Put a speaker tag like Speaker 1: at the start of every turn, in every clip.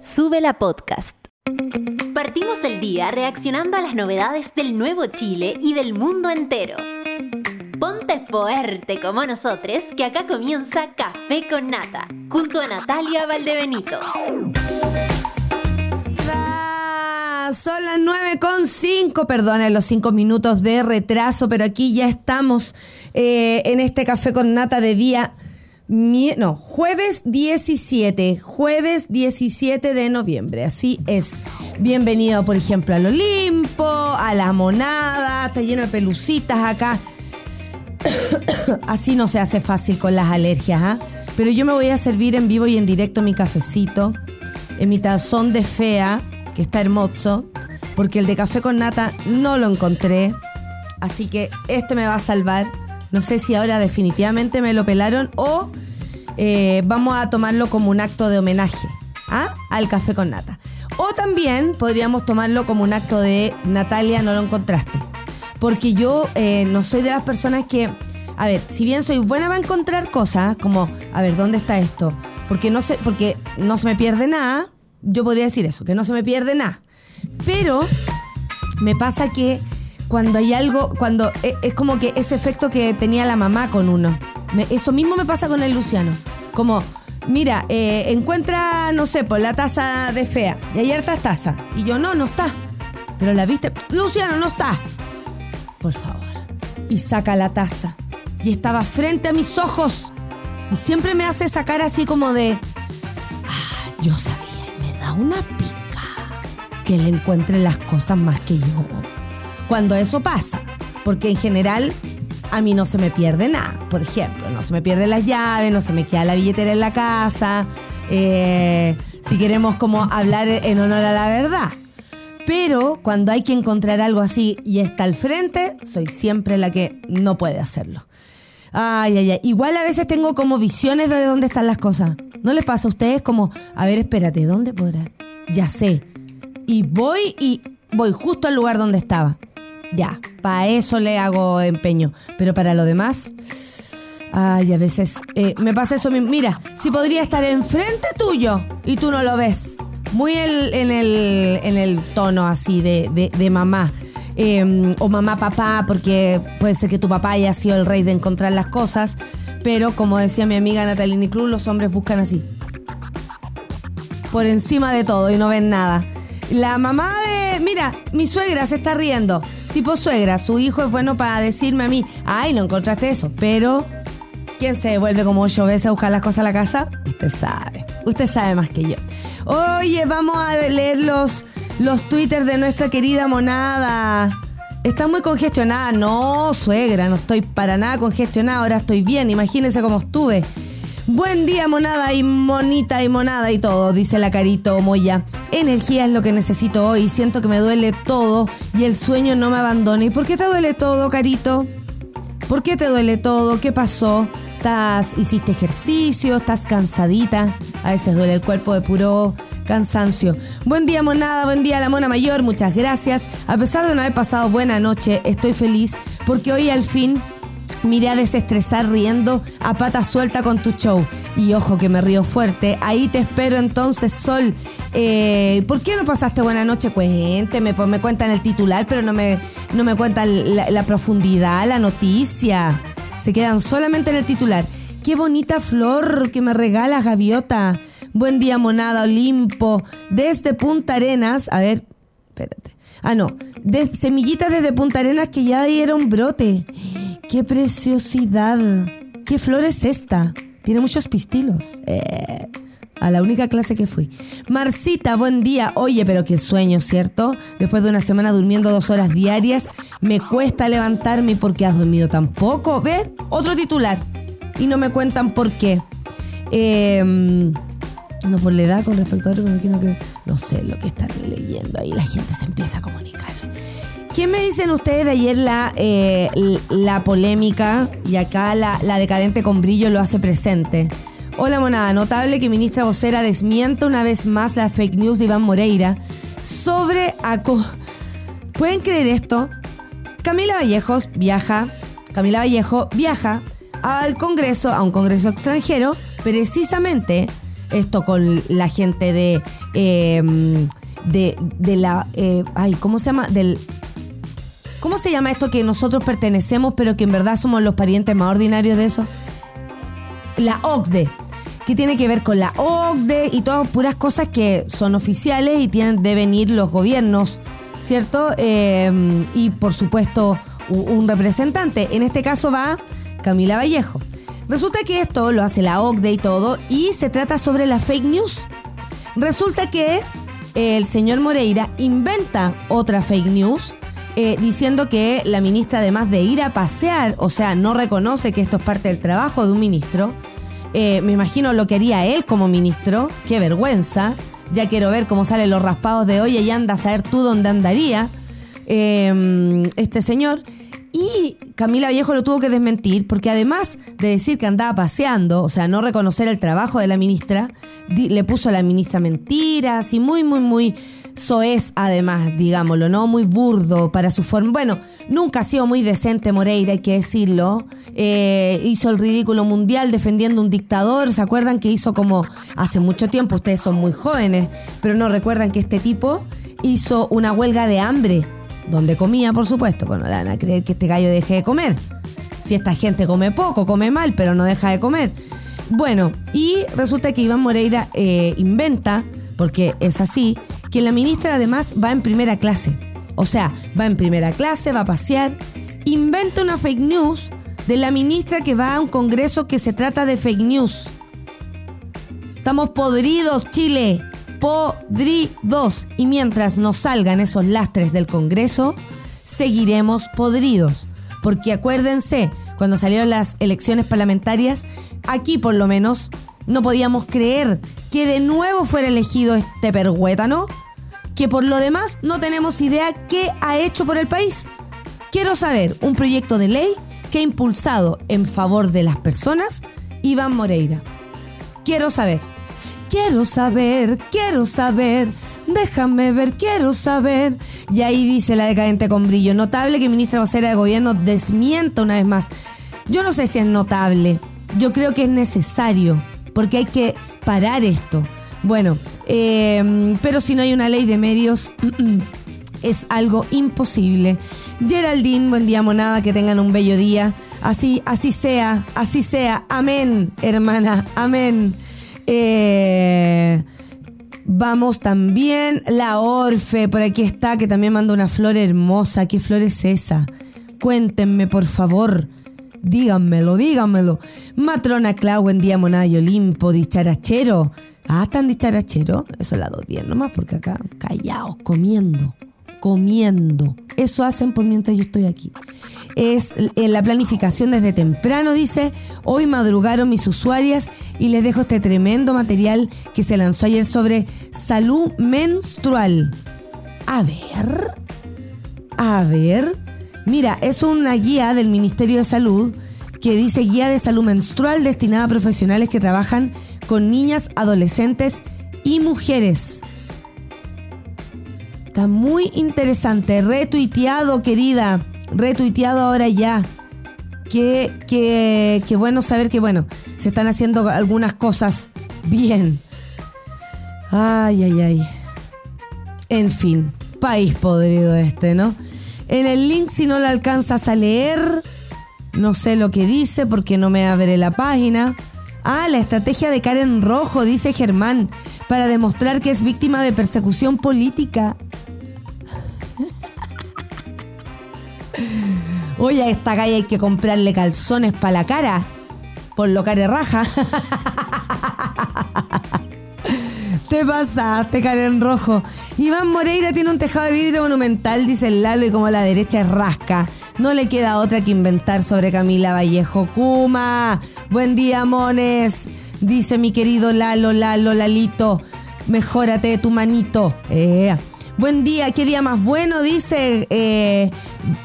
Speaker 1: Sube la podcast. Partimos el día reaccionando a las novedades del nuevo Chile y del mundo entero. Ponte fuerte como nosotros, que acá comienza Café con Nata, junto a Natalia Valdebenito.
Speaker 2: Son las 9 con 5, perdonen los 5 minutos de retraso, pero aquí ya estamos eh, en este café con nata de día, no, jueves 17, jueves 17 de noviembre, así es. Bienvenido, por ejemplo, al Olimpo, a la monada, está lleno de pelucitas acá. así no se hace fácil con las alergias, ¿ah? Pero yo me voy a servir en vivo y en directo mi cafecito, en mi tazón de fea que está hermoso, porque el de café con nata no lo encontré. Así que este me va a salvar. No sé si ahora definitivamente me lo pelaron o eh, vamos a tomarlo como un acto de homenaje ¿ah? al café con nata. O también podríamos tomarlo como un acto de Natalia, no lo encontraste. Porque yo eh, no soy de las personas que, a ver, si bien soy buena va a encontrar cosas, como, a ver, ¿dónde está esto? Porque no, sé, porque no se me pierde nada, yo podría decir eso, que no se me pierde nada. Pero me pasa que cuando hay algo, cuando e, es como que ese efecto que tenía la mamá con uno. eso mismo me pasa con el Luciano. Como, mira, eh, encuentra, no sé, por la taza de fea. Y hay hartas tazas. Y yo, no, no está. Pero la viste, Luciano, no está. Por favor. Y saca la taza. Y estaba frente a mis ojos. Y siempre me hace sacar así como de, ah, yo sabía una pica que le encuentre las cosas más que yo. Cuando eso pasa, porque en general a mí no se me pierde nada. Por ejemplo, no se me pierde las llaves, no se me queda la billetera en la casa. Eh, si queremos como hablar en honor a la verdad. Pero cuando hay que encontrar algo así y está al frente, soy siempre la que no puede hacerlo. Ay, ay, ay. Igual a veces tengo como visiones de dónde están las cosas. ¿No les pasa a ustedes como, a ver, espérate, ¿dónde podrá? Ya sé. Y voy y voy justo al lugar donde estaba. Ya, para eso le hago empeño. Pero para lo demás, ay, a veces eh, me pasa eso. Mira, si podría estar enfrente tuyo y tú no lo ves. Muy en, el, en el tono así de, de, mamá. Em, o mamá, papá, porque puede ser que tu papá haya sido el rey de encontrar las cosas. Pero como decía mi amiga Natalini Cruz, los hombres buscan así. Por encima de todo y no ven nada. La mamá de. Mira, mi suegra se está riendo. Si pues suegra, su hijo es bueno para decirme a mí, ay, no encontraste eso. Pero, ¿quién se devuelve como ocho veces a buscar las cosas a la casa? Usted sabe. Usted sabe más que yo. Oye, vamos a leer los, los twitters de nuestra querida monada. Está muy congestionada. No, suegra, no estoy para nada congestionada. Ahora estoy bien. Imagínense cómo estuve. Buen día, monada y monita y monada y todo, dice la Carito Moya. Energía es lo que necesito hoy. Siento que me duele todo y el sueño no me abandona. ¿Y por qué te duele todo, Carito? ¿Por qué te duele todo? ¿Qué pasó? ¿Estás, hiciste ejercicio? ¿Estás cansadita? A veces duele el cuerpo de puro cansancio. Buen día, monada. Buen día, la mona mayor. Muchas gracias. A pesar de no haber pasado buena noche, estoy feliz porque hoy al fin miré a desestresar riendo a pata suelta con tu show. Y ojo que me río fuerte. Ahí te espero entonces, Sol. Eh, ¿Por qué no pasaste buena noche? Cuénteme, pues me cuentan el titular, pero no me, no me cuentan la, profundidad, la noticia. Se quedan solamente en el titular. Qué bonita flor que me regalas, gaviota. Buen día, monada Olimpo. Desde Punta Arenas. A ver, espérate. Ah, no. De, semillitas desde Punta Arenas que ya dieron brote. ¡Qué preciosidad! ¿Qué flor es esta? Tiene muchos pistilos. Eh, a la única clase que fui. Marcita, buen día. Oye, pero qué sueño, ¿cierto? Después de una semana durmiendo dos horas diarias, me cuesta levantarme porque has dormido tan poco. ¿Ves? Otro titular y no me cuentan por qué. Em, no por la edad con respecto a otro, me imagino que no sé lo que están leyendo ahí, la gente se empieza a comunicar. ¿Qué me dicen ustedes de ayer la, eh, la polémica y acá la, la, decadente con brillo lo hace presente? Hola monada, notable que ministra vocera desmienta una vez más la fake news de Iván Moreira sobre aco... ¿Pueden creer esto? Camila Vallejos viaja, Camila Vallejo viaja al Congreso, a un Congreso extranjero, precisamente esto con la gente de, em, de, de la, eh, ay, ¿cómo se llama? Del, ¿Cómo se llama esto que nosotros pertenecemos, pero que en verdad somos los parientes más ordinarios de eso? La OCDE, que tiene que ver con la OCDE y todas puras cosas que son oficiales y tienen, deben ir los gobiernos, ¿cierto? Em, y por supuesto un representante. En este caso va Camila Vallejo. Resulta que esto lo hace la OCDE y todo, y se trata sobre la fake news. Resulta que el señor Moreira inventa otra fake news eh, diciendo que la ministra, además de ir a pasear, o sea, no reconoce que esto es parte del trabajo de un ministro, eh, me imagino lo que haría él como ministro, qué vergüenza, ya quiero ver cómo salen los raspados de hoy y anda a saber tú dónde andaría eh, este señor. Y Camila Viejo lo tuvo que desmentir porque además de decir que andaba paseando, o sea, no reconocer el trabajo de la ministra, le puso a la ministra mentiras y muy, muy, muy soez además, digámoslo, ¿no? Muy burdo para su forma. Bueno, nunca ha sido muy decente Moreira, hay que decirlo. Eh, hizo el ridículo mundial defendiendo un dictador. ¿Se acuerdan que hizo como hace mucho tiempo? Ustedes son muy jóvenes, pero no recuerdan que este tipo hizo una huelga de hambre donde comía, por supuesto. Bueno, le van a creer que este gallo deje de comer. Si esta gente come poco, come mal, pero no deja de comer. Bueno, y resulta que Iván Moreira eh, inventa, porque es así, que la ministra además va en primera clase. O sea, va en primera clase, va a pasear, inventa una fake news de la ministra que va a un congreso que se trata de fake news. Estamos podridos, Chile podridos. Y mientras nos salgan esos lastres del Congreso, seguiremos podridos. Porque acuérdense, cuando salieron las elecciones parlamentarias, aquí por lo menos no podíamos creer que de nuevo fuera elegido este perhuétano, que por lo demás no tenemos idea qué ha hecho por el país. Quiero saber un proyecto de ley que ha impulsado en favor de las personas Iván Moreira. Quiero saber. Quiero saber, quiero saber, déjame ver, quiero saber. Y ahí dice la decadente con brillo. Notable que ministra vocera de gobierno desmienta una vez más. Yo no sé si es notable. Yo creo que es necesario, porque hay que parar esto. Bueno, eh, pero si no hay una ley de medios, es algo imposible. Geraldine, buen día monada, que tengan un bello día. Así, así sea, así sea. Amén, hermana, amén. Eh, vamos también, la Orfe, por aquí está, que también manda una flor hermosa. ¿Qué flor es esa? Cuéntenme, por favor. Díganmelo, díganmelo. Matrona Clau, buen día, monada y Olimpo, dicharachero. Ah, ¿están dicharachero? Eso es la dos días nomás, porque acá, callaos, comiendo, comiendo. Eso hacen por mientras yo estoy aquí es en la planificación desde temprano, dice, hoy madrugaron mis usuarias y les dejo este tremendo material que se lanzó ayer sobre salud menstrual. A ver, a ver, mira, es una guía del Ministerio de Salud que dice guía de salud menstrual destinada a profesionales que trabajan con niñas, adolescentes y mujeres. Está muy interesante, retuiteado, querida retuiteado ahora ya. Qué, bueno saber que, bueno, se están haciendo algunas cosas bien. Ay, ay, ay. En fin, país podrido este, ¿no? En el link, si no lo alcanzas a leer, no sé lo que dice porque no me abre la página. Ah, la estrategia de Karen Rojo, dice Germán, para demostrar que es víctima de persecución política. Oye, a esta calle hay que comprarle calzones para la cara. Por lo care raja. Te pasaste, Karen Rojo. Iván Moreira tiene un tejado de vidrio monumental, dice el Lalo, y como la derecha es rasca. No le queda otra que inventar sobre Camila Vallejo. Kuma, buen día, mones. Dice mi querido Lalo, Lalo, Lalito. Mejórate de tu manito. Eh, Buen día, qué día más bueno, dice eh,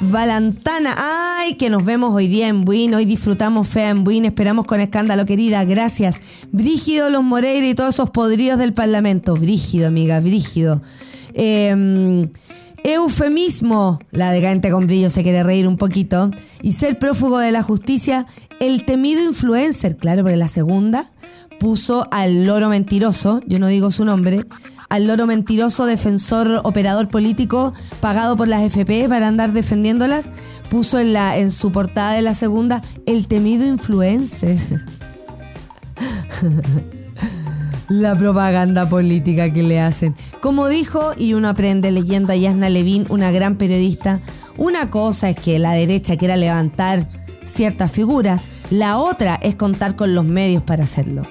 Speaker 2: Valantana. Ay, que nos vemos hoy día en Buin. Hoy disfrutamos fea en Buin. Esperamos con escándalo, querida. Gracias. Brígido los Moreira y todos esos podridos del Parlamento. Brígido, amiga, brígido. Em, Eufemismo, la decadente con brillo se quiere reír un poquito. Y ser prófugo de la justicia, el temido influencer, claro, porque la segunda puso al loro mentiroso, yo no digo su nombre, al loro mentiroso defensor operador político pagado por las FP para andar defendiéndolas, puso en, la, en su portada de la segunda el temido influencer. la propaganda política que le hacen. Como dijo, y uno aprende leyendo a Yasna Levin, una gran periodista, una cosa es que la derecha quiera levantar ciertas figuras, la otra es contar con los medios para hacerlo.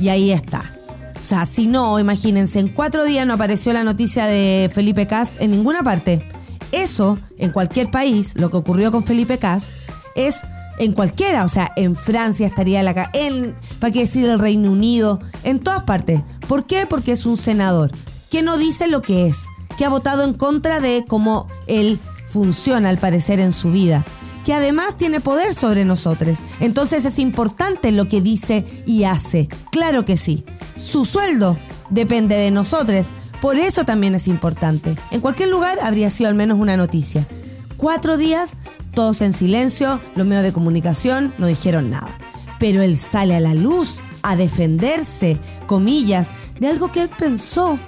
Speaker 2: Y ahí está. O sea, si no, imagínense, en cuatro días no apareció la noticia de Felipe Cast en ninguna parte. Eso, en cualquier país, lo que ocurrió con Felipe Cast, es en cualquiera, o sea, en Francia estaría la en, ¿para qué decir el Reino Unido? En todas partes. ¿Por qué? Porque es un senador que no dice lo que es, que ha votado en contra de cómo él funciona al parecer en su vida, que además tiene poder sobre nosotros. Entonces es importante lo que dice y hace. Claro que sí. Su sueldo depende de nosotros. Por eso también es importante. En cualquier lugar habría sido al menos una noticia. Cuatro días todos en silencio, los medios de comunicación no dijeron nada. Pero él sale a la luz a defenderse, comillas, de algo que él pensó,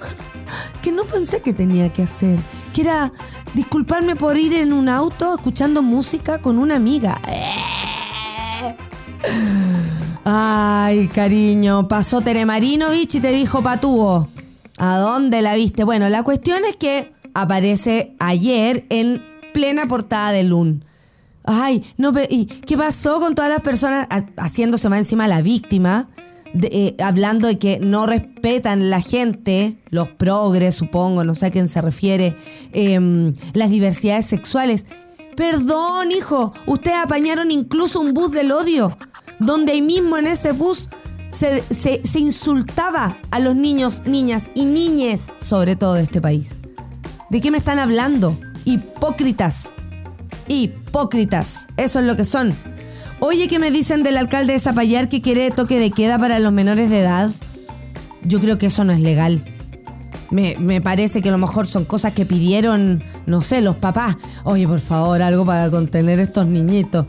Speaker 2: que no pensé que tenía que hacer, que era disculparme por ir en un auto escuchando música con una amiga. Ay, cariño, pasó Teremarinovich y te dijo patúo. ¿A dónde la viste? Bueno, la cuestión es que aparece ayer en plena portada de Lun. Ay, no, ¿y qué pasó con todas las personas haciéndose más encima la víctima? Eh, hablando de que no respetan la gente, los progres, supongo, no sé a quién se refiere, em, las diversidades sexuales. Perdón, hijo, ustedes apañaron incluso un bus del odio, donde ahí mismo en ese bus se, se insultaba a los niños, niñas y niñes, sobre todo de este país. ¿De qué me están hablando? Hipócritas. Hipócritas. Eso es lo que son. Oye, ¿qué me dicen del alcalde de Zapallar que quiere toque de queda para los menores de edad? Yo creo que eso no es legal. Me, parece que a lo mejor son cosas que pidieron, no sé, los papás. Oye, por favor, algo para contener estos niñitos.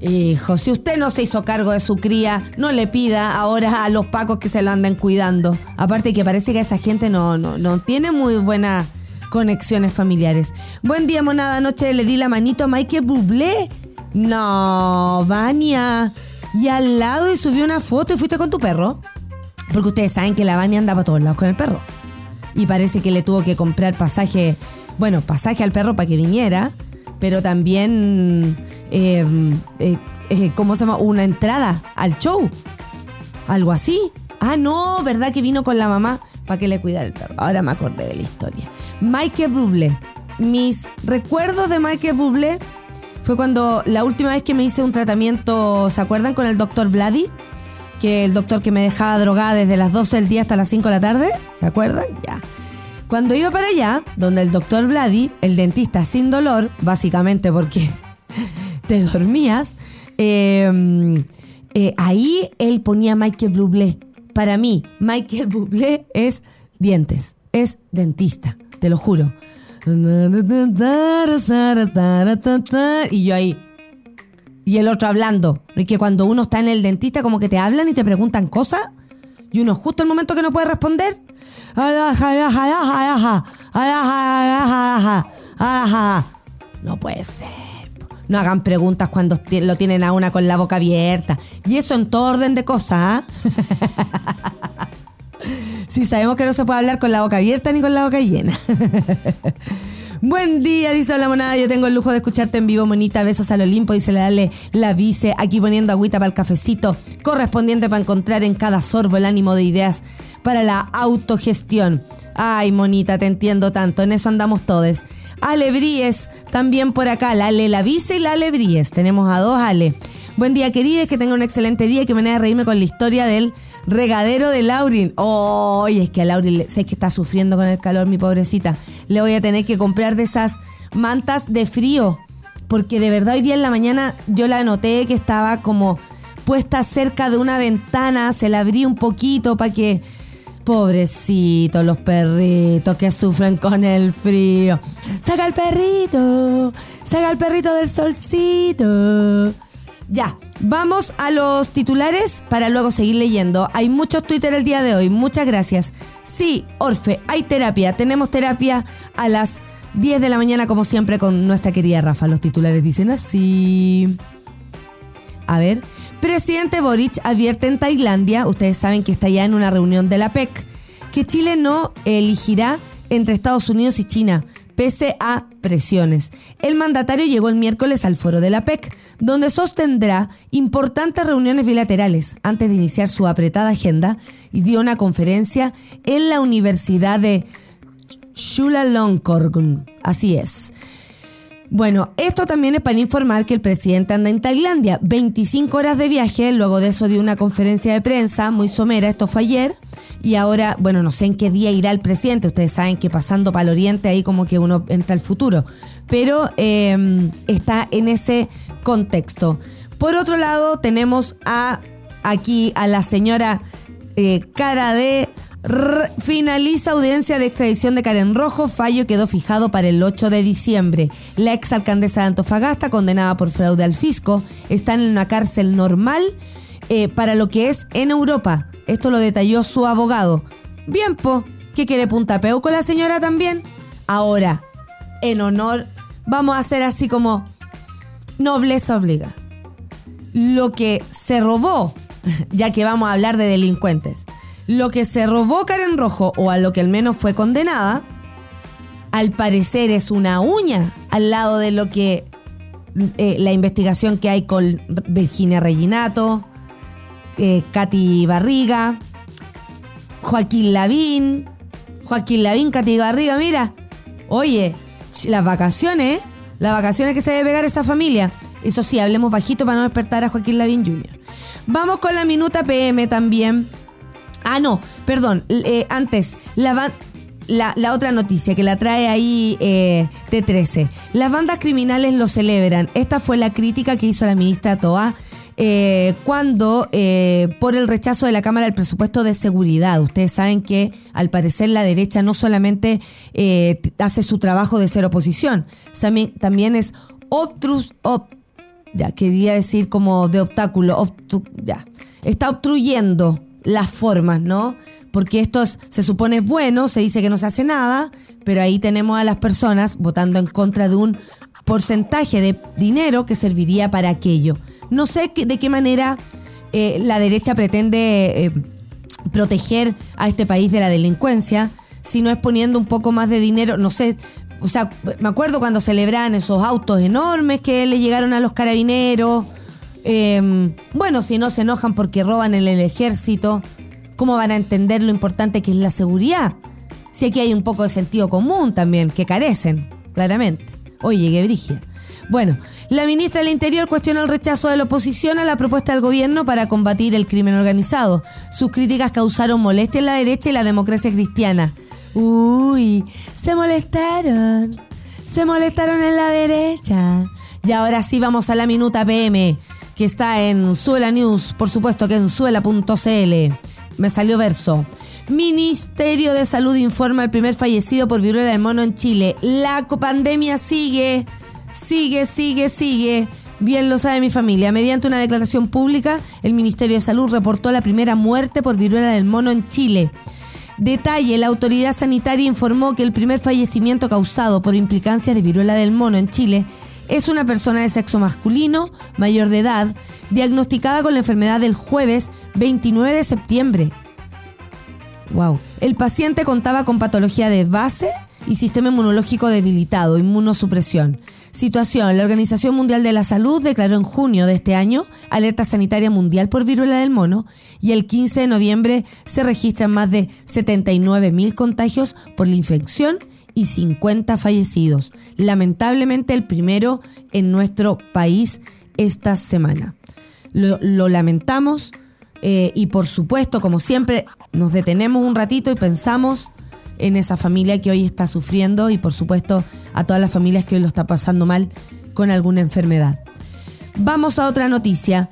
Speaker 2: Hijo, si usted no se hizo cargo de su cría, no le pida ahora a los pacos que se lo anden cuidando. Aparte que parece que esa gente no, no, no tiene muy buena conexiones familiares. Buen día, monada. Anoche le di la manito a Michael Bublé. No, Vania. Y al lado y subió una foto y fuiste con tu perro. Porque ustedes saben que la Vania andaba a todos lados con el perro. Y parece que le tuvo que comprar pasaje, bueno, pasaje al perro para que viniera, pero también, eh, eh, eh, ¿cómo se llama? Una entrada al show. Algo así. Ah, no, ¿verdad que vino con la mamá para que le cuidara el perro? Ahora me acordé de la historia. Michael Bublé. Mis recuerdos de Michael Bublé fue cuando la última vez que me hice un tratamiento, ¿se acuerdan? Con el doctor Vladi, que el doctor que me dejaba drogada desde las 12 del día hasta las 5 de la tarde, ¿se acuerdan? Ya. Cuando iba para allá, donde el doctor Vladi, el dentista sin dolor, básicamente porque te dormías, em, eh, ahí él ponía Michael Bublé. Para mí, Michael Bublé es dientes, es dentista te lo juro. Y yo ahí. Y el otro hablando. Es que cuando uno está en el dentista, como que te hablan y te preguntan cosas. Y uno justo el momento que no puede responder. No puede ser. No hagan preguntas cuando lo tienen a una con la boca abierta. Y eso en todo orden de cosas. Sí, sabemos que no se puede hablar con la boca abierta ni con la boca llena. Buen día, dice la monada. Yo tengo el lujo de escucharte en vivo, monita. Besos al Olimpo, dice la Dale la vice. Aquí poniendo agüita para el cafecito correspondiente para encontrar en cada sorbo el ánimo de ideas para la autogestión. Ay, monita, te entiendo tanto. En eso andamos todos. Alebríes, también por acá. La Ale la vice y la Alebríes. Tenemos a dos Ale. Buen día, queridas, que tenga un excelente día y que me a reírme con la historia del regadero de Laurin. Oh, es que a Laurin sé que está sufriendo con el calor, mi pobrecita. Le voy a tener que comprar de esas mantas de frío. Porque de verdad hoy día en la mañana yo la noté que estaba como puesta cerca de una ventana, se la abrí un poquito para que Pobrecitos los perritos que sufren con el frío. Saca el perrito, saca el perrito del solcito. Ya, vamos a los titulares para luego seguir leyendo. Hay muchos Twitter el día de hoy, muchas gracias. Sí, Orfe, hay terapia. Tenemos terapia a las 10 de la mañana como siempre con nuestra querida Rafa. Los titulares dicen así. A ver, presidente Boric advierte en Tailandia, ustedes saben que está ya en una reunión de la PEC, que Chile no elegirá entre Estados Unidos y China, pese a presiones. El mandatario llegó el miércoles al foro de la PEC, donde sostendrá importantes reuniones bilaterales antes de iniciar su apretada agenda y dio una conferencia en la Universidad de Chulalongkorn. Así es. Bueno, esto también es para informar que el presidente anda en Tailandia, 25 horas de viaje, luego de eso dio una conferencia de prensa muy somera, esto fue ayer, y ahora, bueno, no sé en qué día irá el presidente, ustedes saben que pasando para el oriente ahí como que uno entra al futuro, pero em, está en ese contexto. Por otro lado, tenemos a aquí a la señora eh, Cara de finaliza audiencia de extradición de Karen Rojo. Fallo quedó fijado para el 8 de diciembre. La exalcaldesa de Antofagasta, condenada por fraude al fisco, está en una cárcel normal eh, para lo que es en Europa. Esto lo detalló su abogado. Bien, po, ¿qué quiere puntapeo con la señora también? Ahora, en honor, vamos a hacer así como nobleza obliga. Lo que se robó, ya que vamos a hablar de delincuentes lo que se robó Karen Rojo, o a lo que al menos fue condenada, al parecer es una uña al lado de lo que eh, la investigación que hay con Virginia Reginato, eh, Katy Barriga, Joaquín Lavín, Joaquín Lavín, Katy Barriga, mira, oye, las vacaciones, las vacaciones que se debe pegar esa familia. Eso sí, hablemos bajito para no despertar a Joaquín Lavín Jr. Vamos con la minuta PM también Ah, no, perdón. Eh, antes, la, la, otra noticia que la trae ahí eh, T13. Las bandas criminales lo celebran. Esta fue la crítica que hizo la ministra Toa eh, cuando, por el rechazo de la Cámara del presupuesto de seguridad, ustedes saben que al parecer la derecha no solamente hace su trabajo de ser oposición, también, también es obtrus, ya quería decir como de obstáculo, ya, está obstruyendo las formas, ¿no? Porque esto se supone es bueno, se dice que no se hace nada, pero ahí tenemos a las personas votando en contra de un porcentaje de dinero que serviría para aquello. No sé de qué manera eh, la derecha pretende eh, proteger a este país de la delincuencia, si no es poniendo un poco más de dinero, no sé, o sea, me acuerdo cuando celebraban esos autos enormes que le llegaron a los carabineros Em, bueno, si no se enojan porque roban en el ejército, ¿cómo van a entender lo importante que es la seguridad? Si aquí hay un poco de sentido común también, que carecen, claramente. Oye, qué brigia. Bueno, la ministra del Interior cuestionó el rechazo de la oposición a la propuesta del gobierno para combatir el crimen organizado. Sus críticas causaron molestia en la derecha y la democracia cristiana. Uy, se molestaron. Se molestaron en la derecha. Y ahora sí vamos a la minuta PM está en Suela News, por supuesto que en suela.cl. Me salió verso. Ministerio de Salud informa el primer fallecido por viruela de mono en Chile. La pandemia sigue, sigue, sigue, sigue. Bien lo sabe mi familia. Mediante una declaración pública, el Ministerio de Salud reportó la primera muerte por viruela del mono en Chile. Detalle, la autoridad sanitaria informó que el primer fallecimiento causado por implicancia de viruela del mono en Chile es una persona de sexo masculino, mayor de edad, diagnosticada con la enfermedad del jueves 29 de septiembre. Wow. El paciente contaba con patología de base y sistema inmunológico debilitado, inmunosupresión. Situación. La Organización Mundial de la Salud declaró en junio de este año alerta sanitaria mundial por viruela del mono y el 15 de noviembre se registran más de 79.000 contagios por la infección y 50 fallecidos. Lamentablemente el primero en nuestro país esta semana. Lo, lamentamos eh, y por supuesto, como siempre, nos detenemos un ratito y pensamos en esa familia que hoy está sufriendo y por supuesto a todas las familias que hoy lo está pasando mal con alguna enfermedad. Vamos a otra noticia.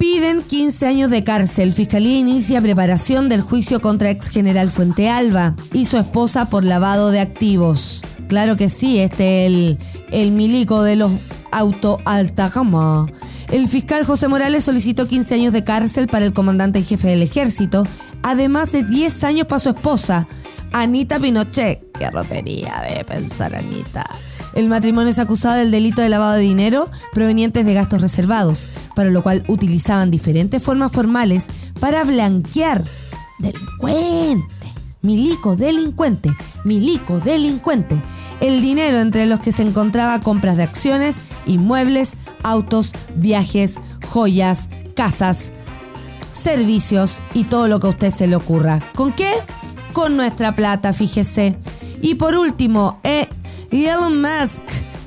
Speaker 2: Piden 15 años de cárcel. Fiscalía inicia preparación del juicio contra ex general Fuente Alba y su esposa por lavado de activos. Claro que sí, este es el, el milico de los auto alta gama. El fiscal José Morales solicitó 15 años de cárcel para el comandante en jefe del ejército, además de 10 años para su esposa, Anita Pinochet. Qué rotería de pensar, Anita. El matrimonio es acusado del delito de lavado de dinero provenientes de gastos reservados, para lo cual utilizaban diferentes formas formales para blanquear. Delincuente. Milico delincuente. Milico delincuente. El dinero entre los que se encontraba compras de acciones, inmuebles, autos, viajes, joyas, casas, servicios y todo lo que a usted se le ocurra. ¿Con qué? Con nuestra plata, fíjese. Y por último, eh, Elon Musk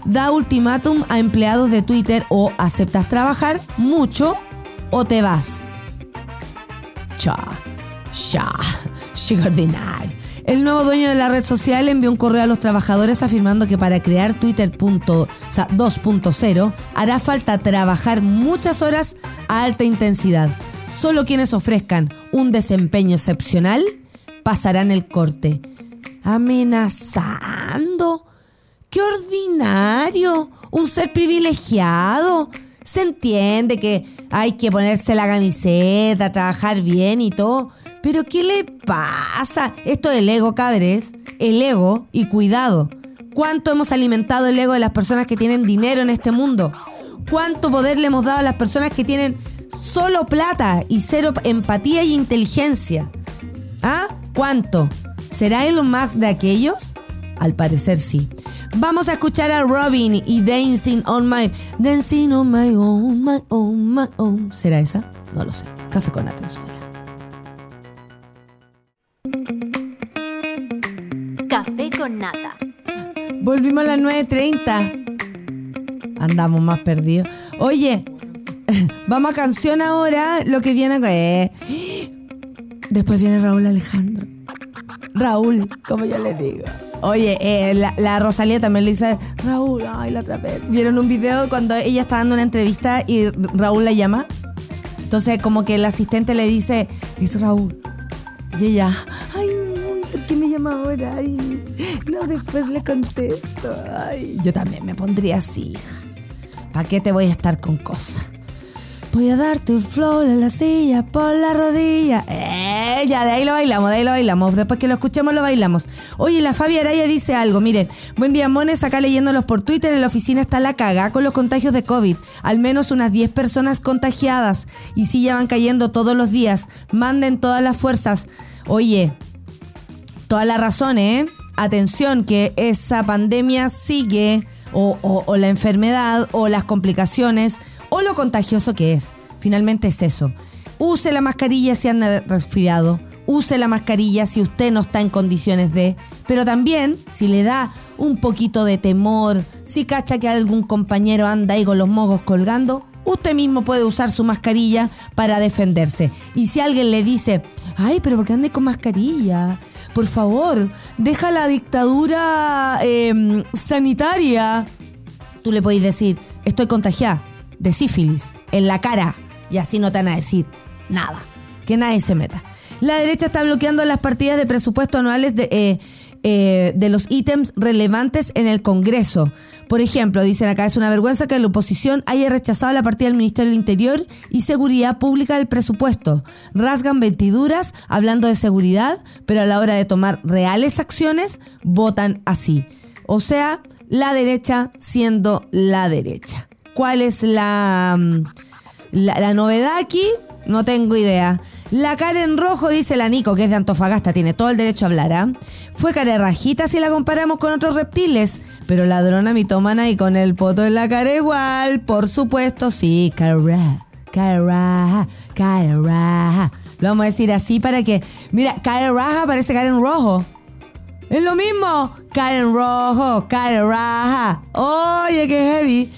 Speaker 2: da ultimátum a empleados de Twitter o aceptas trabajar mucho o te vas. Cha, cha. El nuevo dueño de la red social envió un correo a los trabajadores afirmando que para crear Twitter 2.0 hará falta trabajar muchas horas a alta intensidad. Solo quienes ofrezcan un desempeño excepcional pasarán el corte. Amenazando ¡Qué ordinario! Un ser privilegiado. Se entiende que hay que ponerse la camiseta, trabajar bien y todo. Pero ¿qué le pasa? Esto del ego, cabres. El ego y cuidado. ¿Cuánto hemos alimentado el ego de las personas que tienen dinero en este mundo? ¿Cuánto poder le hemos dado a las personas que tienen solo plata y cero empatía y inteligencia? ¿Ah? ¿Cuánto? ¿Será Elon Musk de aquellos? Al parecer sí. Vamos a escuchar a Robin y Dancing on My Dancing on My Own, My Own, My Own. ¿Será esa? No lo sé. Café con Atenzuela.
Speaker 1: Café con nata.
Speaker 2: Volvimos a las 9.30. Andamos más perdidos. Oye, vamos a canción ahora. Lo que viene. Eh. Después viene Raúl Alejandro. Raúl, como yo le digo. Oye, eh, la, Rosalía también le dice, Raúl, ay, la otra vez. ¿Vieron un video cuando ella está dando una entrevista y Raúl la llama? Entonces, como que el asistente le dice, es Raúl. Y ella, ay, ¿por qué me llama ahora? No, después le contesto. Yo también me pondría así. ¿Para qué te voy a estar con cosas? Voy a darte un flow en la silla por la rodilla. Eh, ya de ahí lo bailamos, de ahí lo bailamos. Después que lo escuchemos lo bailamos. Oye, la Fabi Araya dice algo. Miren, buen día, mones. Acá leyéndolos por Twitter. En la oficina está la caga con los contagios de COVID. Al menos unas 10 personas contagiadas. Y sí, ya van cayendo todos los días. Manden todas las fuerzas. Oye, toda la razón, ¿eh? Atención, que esa pandemia sigue. O, o la enfermedad o las complicaciones o lo contagioso que es. Finalmente es eso. Use la mascarilla si anda resfriado. Use la mascarilla si usted no está en condiciones de. Pero también, si le da un poquito de temor, si cacha que algún compañero anda ahí con los mogos colgando, usted mismo puede usar su mascarilla para defenderse. Y si alguien le dice, ay, pero ¿por qué ande con mascarilla? Por favor, deja la dictadura em, sanitaria. Tú le podéis decir, estoy contagiada de sífilis en la cara y así no te van a decir nada. Que nadie se meta. La derecha está bloqueando las partidas de presupuesto anuales de, eh, eh, de los ítems relevantes en el Congreso. Por ejemplo, dicen acá, es una vergüenza que la oposición haya rechazado la partida del Ministerio del Interior y Seguridad Pública del presupuesto. Rasgan ventiduras hablando de seguridad, pero a la hora de tomar reales acciones, votan así. O sea, la derecha siendo la derecha. ¿Cuál es la, mm, la, novedad aquí? No tengo idea. La cara en rojo, dice la Nico, que es de Antofagasta, tiene todo el derecho a hablar, ¿ah? Fue cara rajita si la comparamos con otros reptiles, pero ladrona mitómana y con el poto en la cara igual, por supuesto, sí, cara cara cara. Lo vamos a decir así para que, mira, cara raja parece cara en rojo. Es lo mismo, cara en rojo, cara raja. Oye, qué heavy.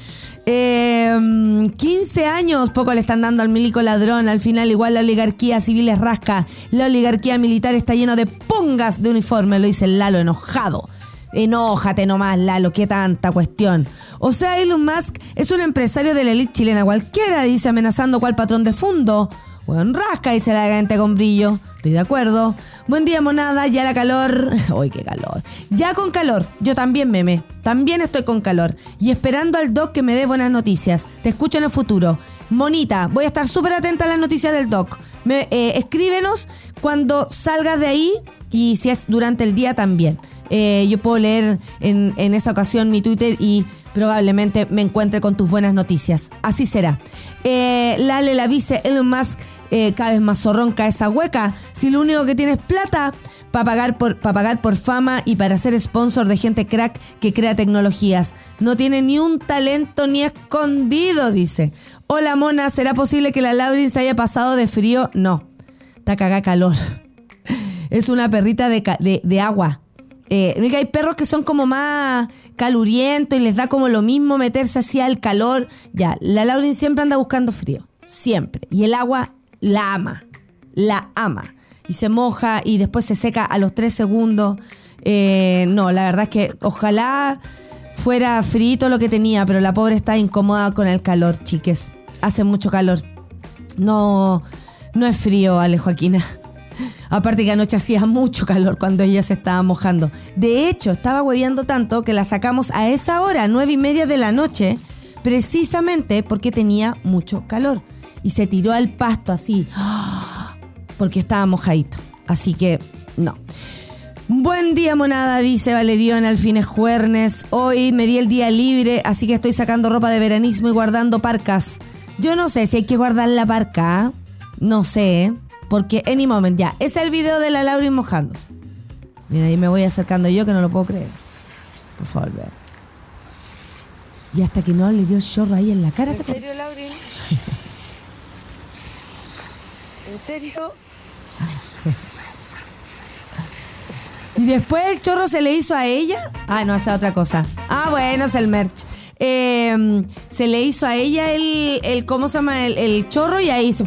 Speaker 2: 15 em, años, poco le están dando al milico ladrón. Al final, igual la oligarquía civil es rasca. La oligarquía militar está lleno de pungas de uniforme, lo dice Lalo enojado. Enójate nomás, Lalo, qué tanta cuestión. O sea, Elon Musk es un empresario de la elite chilena cualquiera, dice, amenazando cual patrón de fondo. Buen rasca, dice la gente con brillo. Estoy de acuerdo. Buen día, monada. Ya la calor. Uy, qué calor. Ya con calor. Yo también, meme. También estoy con calor. Y esperando al doc que me dé buenas noticias. Te escucho en el futuro. Monita, voy a estar súper atenta a las noticias del doc. Me, eh, escríbenos cuando salgas de ahí y si es durante el día también. Eh, yo puedo leer en, en esa ocasión mi Twitter y probablemente me encuentre con tus buenas noticias. Así será. Eh, Lale la dice Elon Musk eh, cada vez más zorronca esa hueca. Si lo único que tiene es plata para pagar, por, pa pagar por fama y para ser sponsor de gente crack que crea tecnologías. No tiene ni un talento ni escondido, dice. Hola mona, ¿será posible que la Laurin se haya pasado de frío? No. Está cagada calor. Es una perrita de, de, agua. Eh, hay perros que son como más calurientos y les da como lo mismo meterse así al calor. Ya, la Laurin siempre anda buscando frío. Siempre. Y el agua la ama. La ama. Y se moja y después se seca a los tres segundos. Eh, no, la verdad es que ojalá fuera frito lo que tenía, pero la pobre está incómoda con el calor, chiques. Hace mucho calor. No, no es frío, Ale Joaquina. Aparte que anoche hacía mucho calor cuando ella se estaba mojando. De hecho, estaba hueviando tanto que la sacamos a esa hora, nueve y media de la noche, precisamente porque tenía mucho calor. Y se tiró al pasto así, porque estaba mojadito. Así que, no. Buen día, monada, dice Valerión al fines juernes. Hoy me di el día libre, así que estoy sacando ropa de veranismo y guardando parcas. Yo no sé si hay que guardar la parca. No sé, porque any moment ya. Es el video de la Laurin mojándose. Mira, ahí me voy acercando yo que no lo puedo creer. Por favor, vea. Y hasta que no le dio el chorro ahí en la cara.
Speaker 3: ¿En
Speaker 2: se-
Speaker 3: serio, Laurin? ¿En serio?
Speaker 2: Y después el chorro se le hizo a ella. Ah, no, esa es otra cosa. Ah, bueno, es el merch. Eh, se le hizo a ella el, el ¿cómo se llama? El, el chorro y ahí se,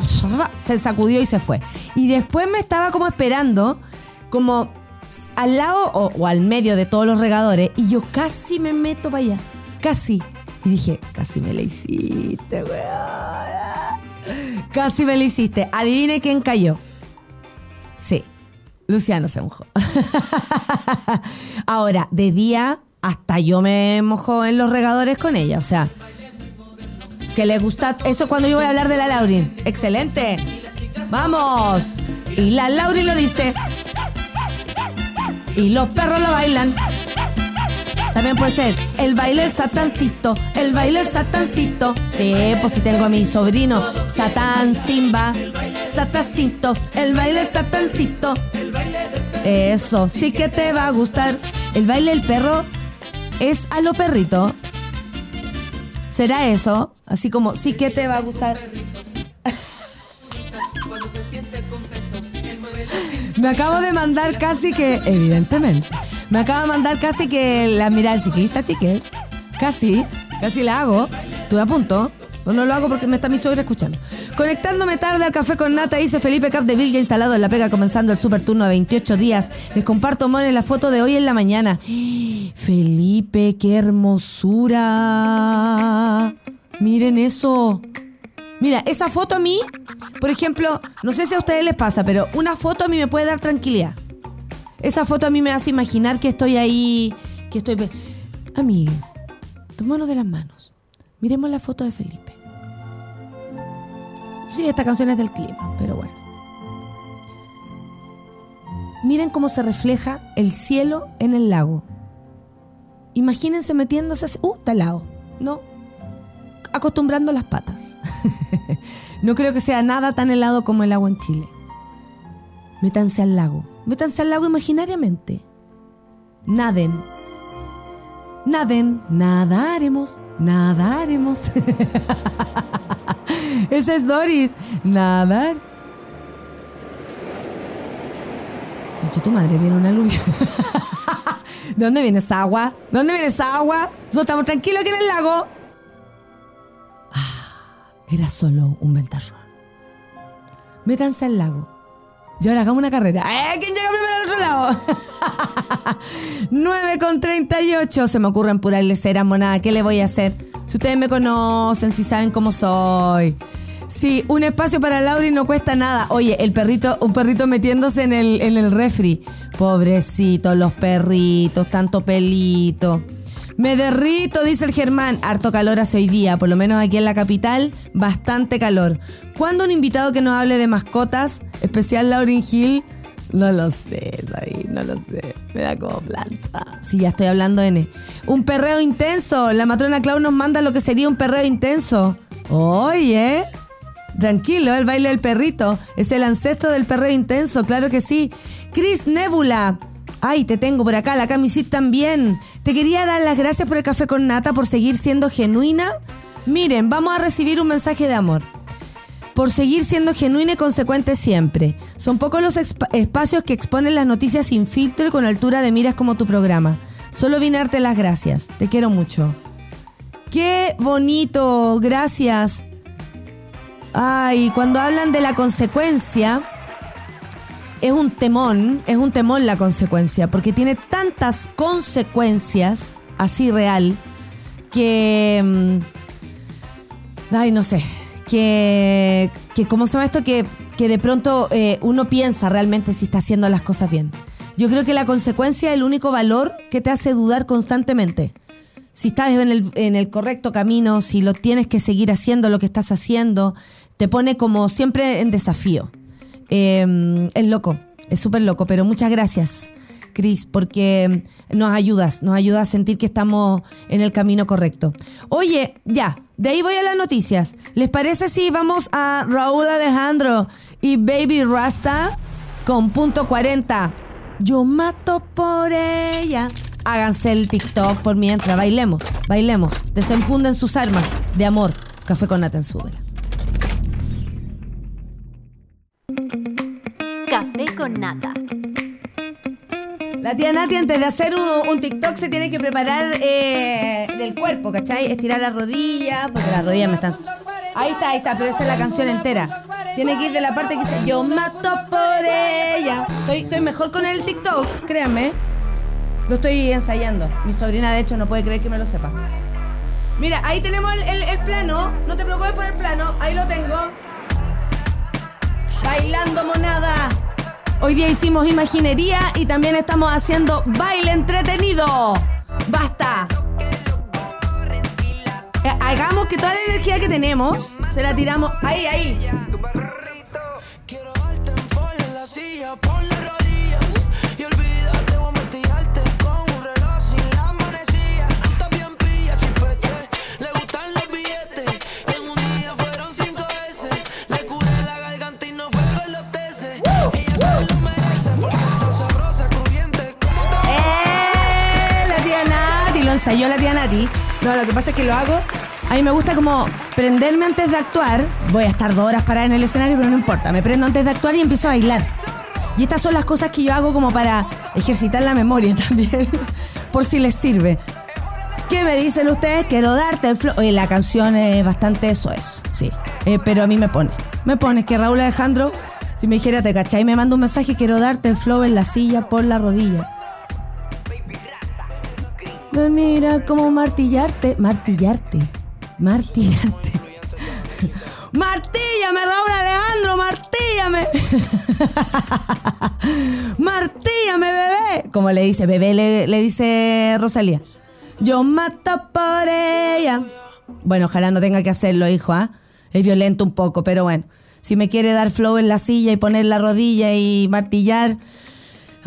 Speaker 2: se sacudió y se fue. Y después me estaba como esperando, como al lado o, o al medio de todos los regadores, y yo casi me meto para allá. Casi. Y dije, casi me la hiciste, weón. Casi me la hiciste. Adivine quién cayó. Sí. Luciano se mojó. Ahora, de día, hasta yo me mojo en los regadores con ella. O sea, que le gusta. Eso cuando yo voy a hablar de la Laurin. Excelente. Vamos. Y la Laurin lo dice. Y los perros lo bailan. También puede ser el baile satancito, el baile satancito. Sí, pues si tengo a mi sobrino, Satán Simba, satancito, el baile del satancito. Eso, sí que te va a gustar. El baile del perro es a lo perrito. ¿Será eso? Así como, sí que te va a gustar. Me acabo de mandar casi que, evidentemente, me acabo de mandar casi que la mira del ciclista, chiques. Casi, casi la hago. Estuve a punto. No, lo hago porque me está mi suegra escuchando. Conectándome tarde al café con nata, dice Felipe Cap de Vilga instalado en la pega comenzando el super turno de 28 días. Les comparto, Mon, la foto de hoy en la mañana. Felipe, qué hermosura. Miren eso. Mira, esa foto a mí, por ejemplo, no sé si a ustedes les pasa, pero una foto a mí me puede dar tranquilidad. Esa foto a mí me hace imaginar que estoy ahí, que estoy... Amigues, tomémonos de las manos. Miremos la foto de Felipe. Sí, esta canción es del clima, pero bueno. Miren cómo se refleja el cielo en el lago. Imagínense metiéndose... así- Uh, está helado. No, acostumbrando las patas. no creo que sea nada tan helado como el agua en Chile. Métanse al lago. Métanse al lago imaginariamente. Naden. Naden. Nadaremos. Nadaremos. Esa es Doris. Nadar. Concha tu madre, viene una lluvia. ¿De dónde viene esa agua? ¿De dónde viene esa agua? Nosotros estamos tranquilos aquí en el lago. Era solo un ventarrón. Métanse al lago. Y ahora hagamos una carrera. ¡Eh! ¿Quién llega primero al otro lado? 9 con 38. Se me ocurren puras leceras, monada. ¿Qué le voy a hacer? Si ustedes me conocen, si saben cómo soy. Sí, un espacio para Lauri no cuesta nada. Oye, el perrito, un perrito metiéndose en el, en el refri. Pobrecitos los perritos, tanto pelito. Me derrito, dice el Germán. Harto calor hace hoy día, por lo menos aquí en la capital, bastante calor. ¿Cuándo un invitado que nos hable de mascotas, especial Laurin Hill? No lo sé, Sabi, no lo sé. Me da como planta. Sí, ya estoy hablando, N. Un perreo intenso. La matrona Clau nos manda lo que sería un perreo intenso. Oye, tranquilo, el baile del perrito. Es el ancestro del perreo intenso, claro que sí. Chris Nebula. Ay, te tengo por acá, la camisita también. Te quería dar las gracias por el café con nata, por seguir siendo genuina. Miren, vamos a recibir un mensaje de amor por seguir siendo genuina y consecuente siempre. Son pocos los espacios que exponen las noticias sin filtro y con altura de miras como tu programa. Solo vine a darte las gracias. Te quiero mucho. Qué bonito, gracias. Ay, cuando hablan de la consecuencia, es un temón, es un temón la consecuencia, porque tiene tantas consecuencias, así real, que... Mm, ay, no sé, que, que ¿cómo se llama esto? Que, que de pronto eh, uno piensa realmente si está haciendo las cosas bien. Yo creo que la consecuencia es el único valor que te hace dudar constantemente. Si estás en el, en el correcto camino, si lo tienes que seguir haciendo lo que estás haciendo, te pone como siempre en desafío. Em, es loco, es súper loco, pero muchas gracias. Cris, porque nos ayudas, nos ayudas a sentir que estamos en el camino correcto. Oye, ya, de ahí voy a las noticias. ¿Les parece si vamos a Raúl Alejandro y Baby Rasta con punto 40? Yo mato por ella. Háganse el TikTok por mientras. Bailemos, bailemos. Desenfunden sus armas de amor. Café con Nata en
Speaker 1: Café con Nata.
Speaker 2: La tía Nati antes de hacer un, TikTok se tiene que preparar eh, del cuerpo, ¿cachai? Estirar las rodillas, porque las rodillas me están... Ahí está, ahí está, pero esa es la canción entera. Tiene que ir de la parte que dice, yo mato por ella. Estoy, mejor con el TikTok, créanme. Lo estoy ensayando. Mi sobrina, de hecho, no puede creer que me lo sepa. Mira, ahí tenemos el, el plano. No te preocupes por el plano. Ahí lo tengo. Bailando monada. Hoy día hicimos imaginería y también estamos haciendo baile entretenido. ¡Basta! Eh, hagamos que toda la energía que tenemos se la tiramos ahí, ahí. Ensayó la tía Nati. No, lo que pasa es que lo hago. A mí me gusta como prenderme antes de actuar. Voy a estar dos horas parada en el escenario, pero no importa. Me prendo antes de actuar y empiezo a bailar. Y estas son las cosas que yo hago como para ejercitar la memoria también. por si les sirve. ¿Qué me dicen ustedes? Quiero darte el flow. Oye, la canción es bastante eso es, sí. Eh, pero a mí me pone. Me pone que Raúl Alejandro, si me dijera, te cachai, me manda un mensaje, quiero darte el flow en la silla por la rodilla. Mira cómo martillarte, martillarte, martillarte. Martíllame, Raúl Alejandro, martíllame. martíllame, bebé. Como le dice, bebé le, dice Rosalía. Yo mato por ella. Bueno, ojalá no tenga que hacerlo, hijo, ¿ah? Es violento un poco, pero bueno. Si me quiere dar flow en la silla y poner la rodilla y martillar,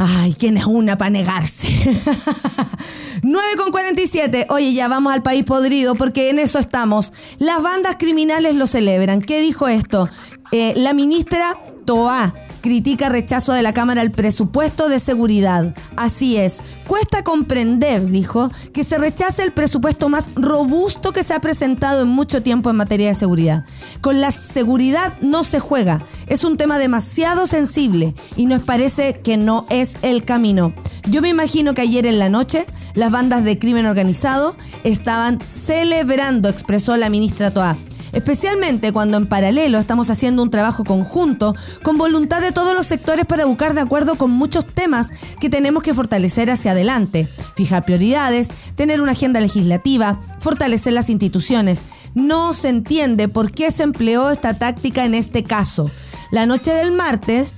Speaker 2: Ay, ¿quién es una para negarse? 9 con 47. Oye, ya vamos al país podrido porque en eso estamos. Las bandas criminales lo celebran. ¿Qué dijo esto? Eh, la ministra Toa critica rechazo de la Cámara al presupuesto de seguridad. Así es, cuesta comprender, dijo, que se rechace el presupuesto más robusto que se ha presentado en mucho tiempo en materia de seguridad. Con la seguridad no se juega, es un tema demasiado sensible y nos parece que no es el camino. Yo me imagino que ayer en la noche las bandas de crimen organizado estaban celebrando, expresó la ministra Toa. Especialmente cuando en paralelo estamos haciendo un trabajo conjunto con voluntad de todos los sectores para buscar de acuerdo con muchos temas que tenemos que fortalecer hacia adelante, fijar prioridades, tener una agenda legislativa, fortalecer las instituciones. No se entiende por qué se empleó esta táctica en este caso. La noche del martes,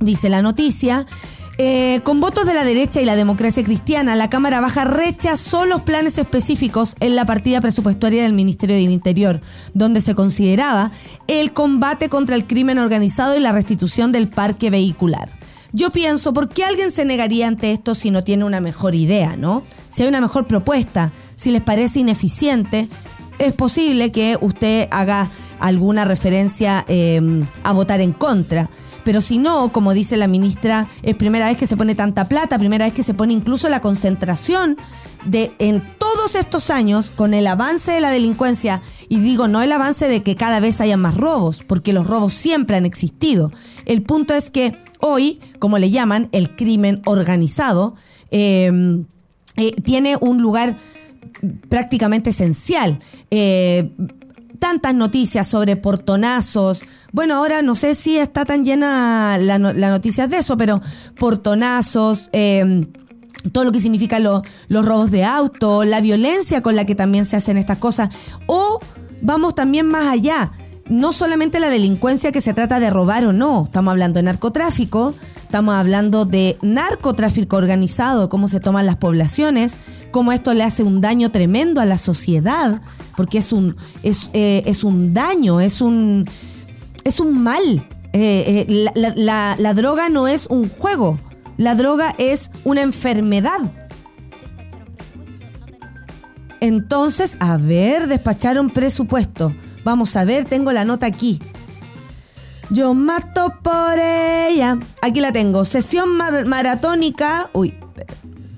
Speaker 2: dice la noticia, eh, con votos de la derecha y la democracia cristiana, la Cámara Baja rechazó los planes específicos en la partida presupuestaria del Ministerio del Interior, donde se consideraba el combate contra el crimen organizado y la restitución del parque vehicular. Yo pienso, ¿por qué alguien se negaría ante esto si no tiene una mejor idea, no? Si hay una mejor propuesta, si les parece ineficiente, es posible que usted haga alguna referencia eh, a votar en contra. Pero si no, como dice la ministra, es primera vez que se pone tanta plata, primera vez que se pone incluso la concentración de en todos estos años con el avance de la delincuencia y digo no el avance de que cada vez haya más robos, porque los robos siempre han existido. El punto es que hoy, como le llaman, el crimen organizado em, eh, tiene un lugar prácticamente esencial. Eh, tantas noticias sobre portonazos. Bueno, ahora no sé si está tan llena la, noticia de eso, pero portonazos, em, todo lo que significa los robos de auto, la violencia con la que también se hacen estas cosas. O vamos también más allá. No solamente la delincuencia que se trata de robar o no, estamos hablando de narcotráfico, estamos hablando de narcotráfico organizado, cómo se toman las poblaciones, cómo esto le hace un daño tremendo a la sociedad porque es un, es, eh, es un daño, es un, es un mal. Eh, eh, la, la droga no es un juego, la droga es una enfermedad. Entonces, a ver, despacharon presupuesto. Vamos a ver, tengo la nota aquí. Yo mato por ella. Aquí la tengo. Sesión maratónica. Uy,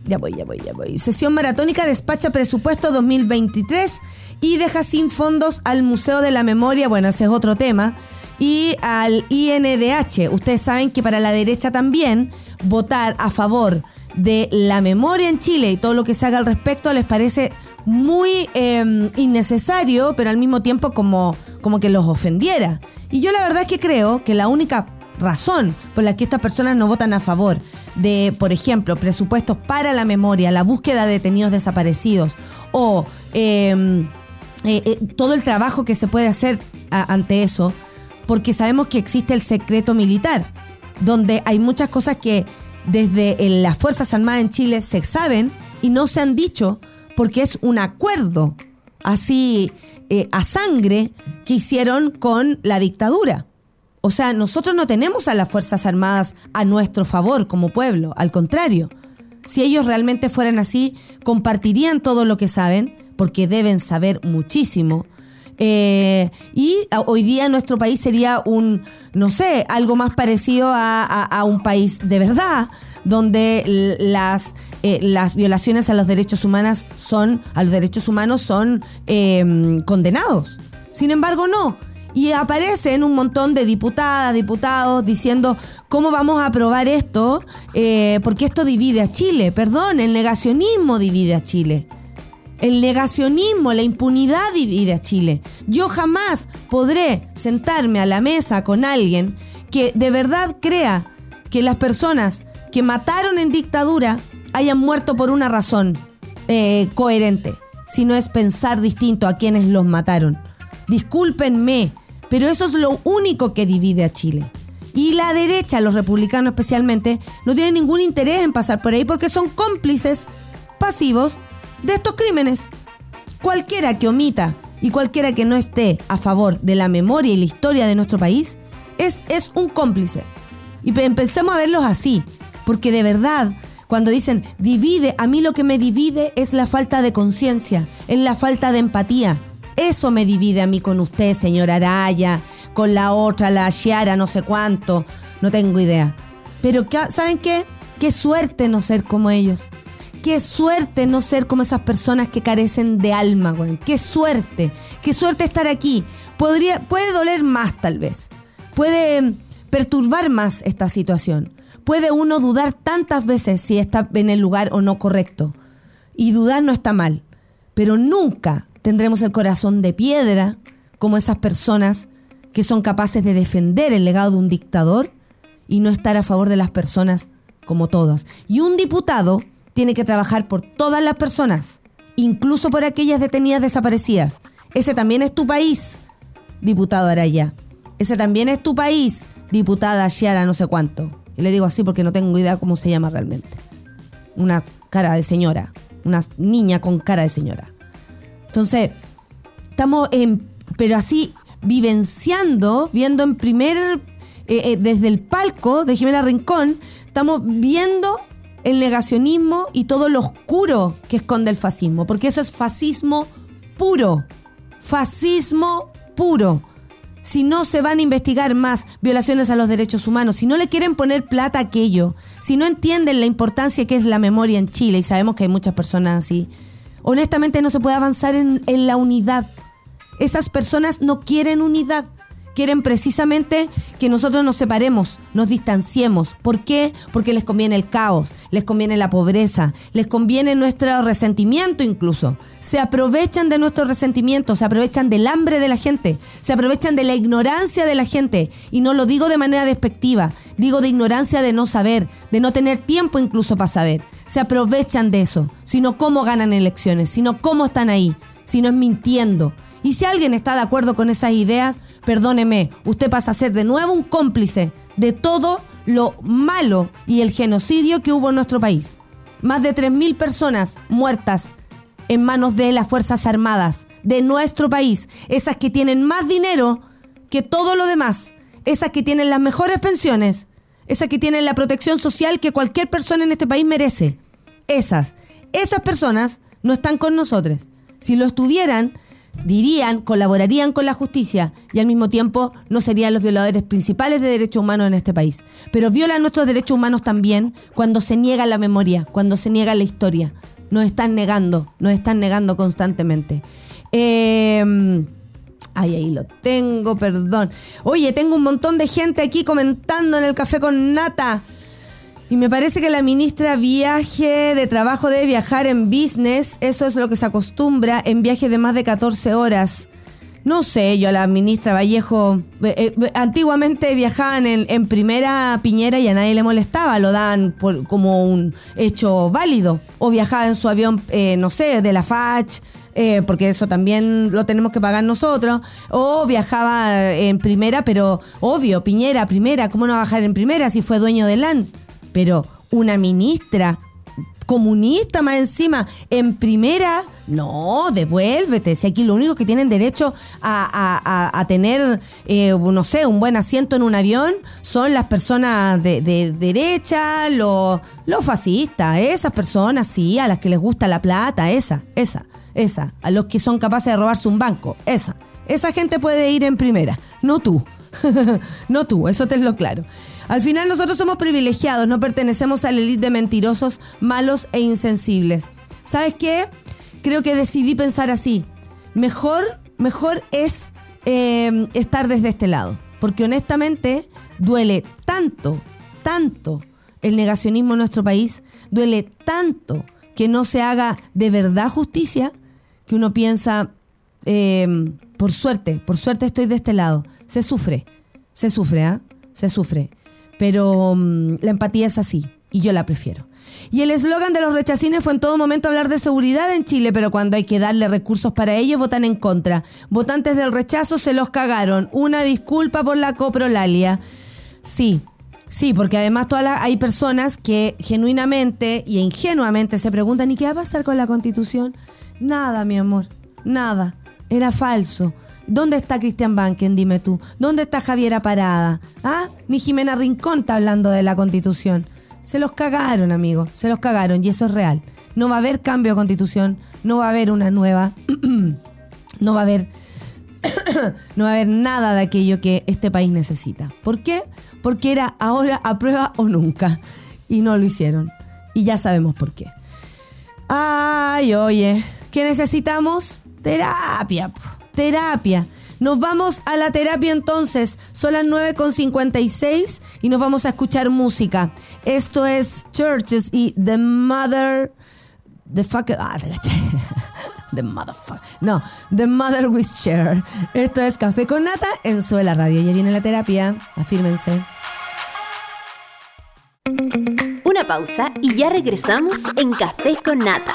Speaker 2: ya voy, ya voy, ya voy. Sesión maratónica despacha presupuesto 2023 y deja sin fondos al Museo de la Memoria, bueno, ese es otro tema, y al INDH. Ustedes saben que para la derecha también votar a favor de la memoria en Chile y todo lo que se haga al respecto les parece muy em, innecesario, pero al mismo tiempo como, como que los ofendiera. Y yo la verdad es que creo que la única razón por la que estas personas no votan a favor de, por ejemplo, presupuestos para la memoria, la búsqueda de detenidos desaparecidos o em, eh, eh, todo el trabajo que se puede hacer ante eso, porque sabemos que existe el secreto militar, donde hay muchas cosas que desde las Fuerzas Armadas en Chile se saben y no se han dicho porque es un acuerdo así eh, a sangre que hicieron con la dictadura. O sea, nosotros no tenemos a las Fuerzas Armadas a nuestro favor como pueblo, al contrario. Si ellos realmente fueran así, compartirían todo lo que saben, porque deben saber muchísimo. Eh, y hoy día nuestro país sería un, no sé, algo más parecido a, un país de verdad, donde las, eh, las violaciones a los derechos humanos son, a los derechos humanos son em, condenados. Sin embargo, no. Y aparecen un montón de diputadas, diputados diciendo cómo vamos a aprobar esto, eh, porque esto divide a Chile. Perdón, el negacionismo divide a Chile. El negacionismo, la impunidad divide a Chile. Yo jamás podré sentarme a la mesa con alguien que de verdad crea que las personas que mataron en dictadura hayan muerto por una razón eh, coherente, sino es pensar distinto a quienes los mataron. Discúlpenme, pero eso es lo único que divide a Chile. Y la derecha, los republicanos especialmente, no tienen ningún interés en pasar por ahí porque son cómplices pasivos de estos crímenes. Cualquiera que omita y cualquiera que no esté a favor de la memoria y la historia de nuestro país es, es un cómplice. Y empecemos a verlos así, porque de verdad, cuando dicen divide, a mí lo que me divide es la falta de conciencia, es la falta de empatía. Eso me divide a mí con usted, señora Araya, con la otra, la Shiara, no sé cuánto, no tengo idea. Pero ¿saben qué? Qué suerte no ser como ellos. Qué suerte no ser como esas personas que carecen de alma, güey. Qué suerte. Qué suerte estar aquí. Podría, puede doler más tal vez. Puede perturbar más esta situación. Puede uno dudar tantas veces si está en el lugar o no correcto. Y dudar no está mal. Pero nunca tendremos el corazón de piedra como esas personas que son capaces de defender el legado de un dictador y no estar a favor de las personas como todas. Y un diputado tiene que trabajar por todas las personas, incluso por aquellas detenidas desaparecidas. Ese también es tu país, diputado Araya. Ese también es tu país, diputada Shiara no sé cuánto. Y le digo así porque no tengo idea cómo se llama realmente. Una cara de señora, una niña con cara de señora. Entonces, estamos en, pero así vivenciando, viendo en primer, eh, eh, desde el palco de Jimena Rincón, estamos viendo el negacionismo y todo lo oscuro que esconde el fascismo, porque eso es fascismo puro, fascismo puro. Si no se van a investigar más violaciones a los derechos humanos, si no le quieren poner plata a aquello, si no entienden la importancia que es la memoria en Chile, y sabemos que hay muchas personas así, honestamente no se puede avanzar en, en la unidad. Esas personas no quieren unidad quieren precisamente que nosotros nos separemos, nos distanciemos. ¿Por qué? Porque les conviene el caos, les conviene la pobreza, les conviene nuestro resentimiento incluso. Se aprovechan de nuestro resentimiento, se aprovechan del hambre de la gente, se aprovechan de la ignorancia de la gente. Y no lo digo de manera despectiva, digo de ignorancia de no saber, de no tener tiempo incluso para saber. Se aprovechan de eso, sino cómo ganan elecciones, sino cómo están ahí, sino es mintiendo. Y si alguien está de acuerdo con esas ideas, perdóneme, usted pasa a ser de nuevo un cómplice de todo lo malo y el genocidio que hubo en nuestro país. Más de 3.000 personas muertas en manos de las Fuerzas Armadas de nuestro país, esas que tienen más dinero que todo lo demás, esas que tienen las mejores pensiones, esas que tienen la protección social que cualquier persona en este país merece. Esas, esas personas no están con nosotros. Si lo estuvieran, dirían, colaborarían con la justicia y al mismo tiempo no serían los violadores principales de derechos humanos en este país. Pero violan nuestros derechos humanos también cuando se niega la memoria, cuando se niega la historia. Nos están negando, nos están negando constantemente. Eh, Ay, ahí lo tengo, perdón. Oye, tengo un montón de gente aquí comentando en el café con nata. Y me parece que la ministra viaje de trabajo debe viajar en business. Eso es lo que se acostumbra en viajes de más de 14 horas. No sé, yo a la ministra Vallejo, eh, eh, antiguamente viajaban en, primera piñera y a nadie le molestaba, lo dan como un hecho válido. O viajaba en su avión, eh, no sé, de la FACH, porque eso también lo tenemos que pagar nosotros. O viajaba en primera, pero obvio, piñera, primera, ¿cómo no bajar en primera si fue dueño de LAN? pero una ministra comunista más encima, en primera, no, devuélvete. Si aquí lo único que tienen derecho a, tener, eh, no sé, un buen asiento en un avión son las personas de, derecha, los, los fascistas, esas personas, sí, a las que les gusta la plata, esa, esa, esa, a los que son capaces de robarse un banco, esa. Esa gente puede ir en primera, no tú. no tú, eso te lo claro. Al final nosotros somos privilegiados, no pertenecemos a la élite de mentirosos, malos e insensibles. ¿Sabes qué? Creo que decidí pensar así. Mejor, mejor es eh, estar desde este lado. Porque honestamente duele tanto, tanto el negacionismo en nuestro país, duele tanto que no se haga de verdad justicia, que uno piensa, eh, por suerte, por suerte estoy de este lado. Se sufre, se sufre, ¿ah? Se sufre. Pero mm, la empatía es así y yo la prefiero. Y el eslogan de los rechacines fue en todo momento hablar de seguridad en Chile, pero cuando hay que darle recursos para ello, votan en contra. Votantes del rechazo se los cagaron. Una disculpa por la coprolalia. Sí, sí, porque además todas hay personas que genuinamente y ingenuamente se preguntan, ¿y qué va a pasar con la constitución? Nada, mi amor, nada. Era falso. ¿Dónde está Cristian Banken? Dime tú. ¿Dónde está Javiera Parada? ¿Ah? Ni Jimena Rincón está hablando de la constitución. Se los cagaron, amigo. Se los cagaron y eso es real. No va a haber cambio de constitución. No va a haber una nueva. no va a haber. no va a haber nada de aquello que este país necesita. ¿Por qué? Porque era ahora a prueba o nunca. Y no lo hicieron. Y ya sabemos por qué. Ay, oye. ¿Qué necesitamos? Terapia terapia. Nos vamos a la terapia entonces. Son las 9.56 y nos vamos a escuchar música. Esto es Churches y The Mother. The fuck. Ah, The Motherfucker. No, The Mother with Share. Esto es Café con Nata en Suela Radio. Ya viene la terapia. Afírmense.
Speaker 1: Una pausa y ya regresamos en Café con Nata.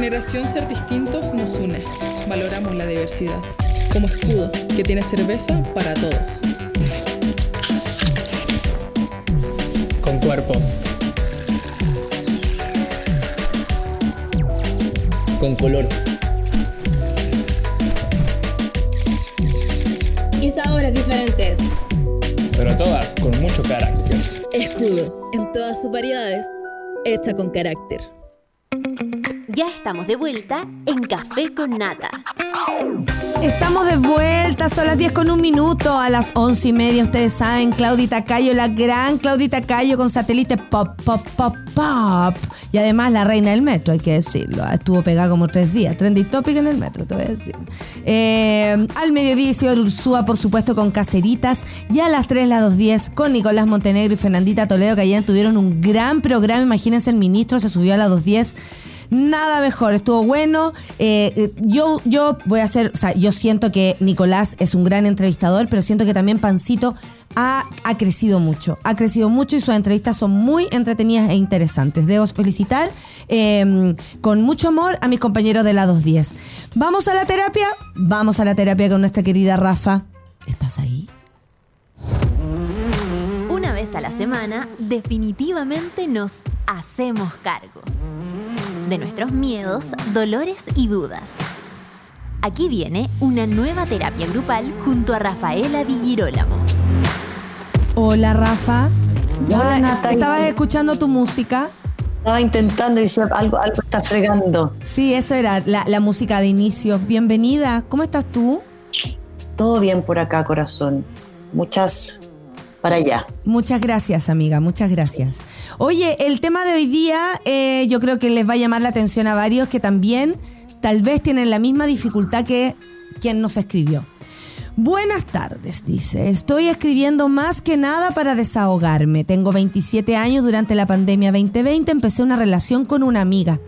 Speaker 4: Generación ser distintos nos une. Valoramos la diversidad. Como escudo que tiene cerveza para todos.
Speaker 5: Con cuerpo. Con color.
Speaker 6: y sabores diferentes.
Speaker 5: Pero todas con mucho carácter.
Speaker 6: Escudo, en todas sus variedades, hecha con carácter.
Speaker 1: Ya estamos de vuelta en Café con Nata.
Speaker 2: Estamos de vuelta, son las 10 con un minuto, a las 11 y media, ustedes saben, Claudita Cayo, la gran Claudita Cayo con satélite pop, pop, pop, pop. Y además la reina del metro, hay que decirlo, ah, estuvo pegada como tres días, trending topic en el metro, te voy a decir. Eh, al mediodía, señor Ursúa, por supuesto, con Caceritas, y a las 3, las 2.10, con Nicolás Montenegro y Fernandita Toledo, que ayer tuvieron un gran programa, imagínense, el ministro se subió a las 2.10 nada mejor, estuvo bueno. Eh, eh, yo, yo voy a hacer, o sea, yo siento que Nicolás es un gran entrevistador, pero siento que también Pancito ha, ha crecido mucho. Ha crecido mucho y sus entrevistas son muy entretenidas e interesantes. Debo felicitar eh, con mucho amor a mis compañeros de la 210. ¿Vamos a la terapia? Vamos a la terapia con nuestra querida Rafa. ¿Estás ahí?
Speaker 1: Una vez a la semana, definitivamente nos hacemos cargo de nuestros miedos, dolores y dudas. Aquí viene una nueva terapia grupal junto a Rafaela Villirólamo.
Speaker 2: Hola Rafa.
Speaker 3: Hola.
Speaker 2: ¿Estabas escuchando tu música?
Speaker 3: Estaba intentando y decía, algo, algo está fregando.
Speaker 2: Sí, eso era la, la música de inicio. Bienvenida. ¿Cómo estás tú?
Speaker 3: Todo bien por acá, corazón. Muchas para allá.
Speaker 2: Muchas gracias, amiga, muchas gracias. Oye, el tema de hoy día eh, yo creo que les va a llamar la atención a varios que también tal vez tienen la misma dificultad que quien nos escribió. Buenas tardes, dice. Estoy escribiendo más que nada para desahogarme. Tengo 27 años. Durante la pandemia 2020 empecé una relación con una amiga.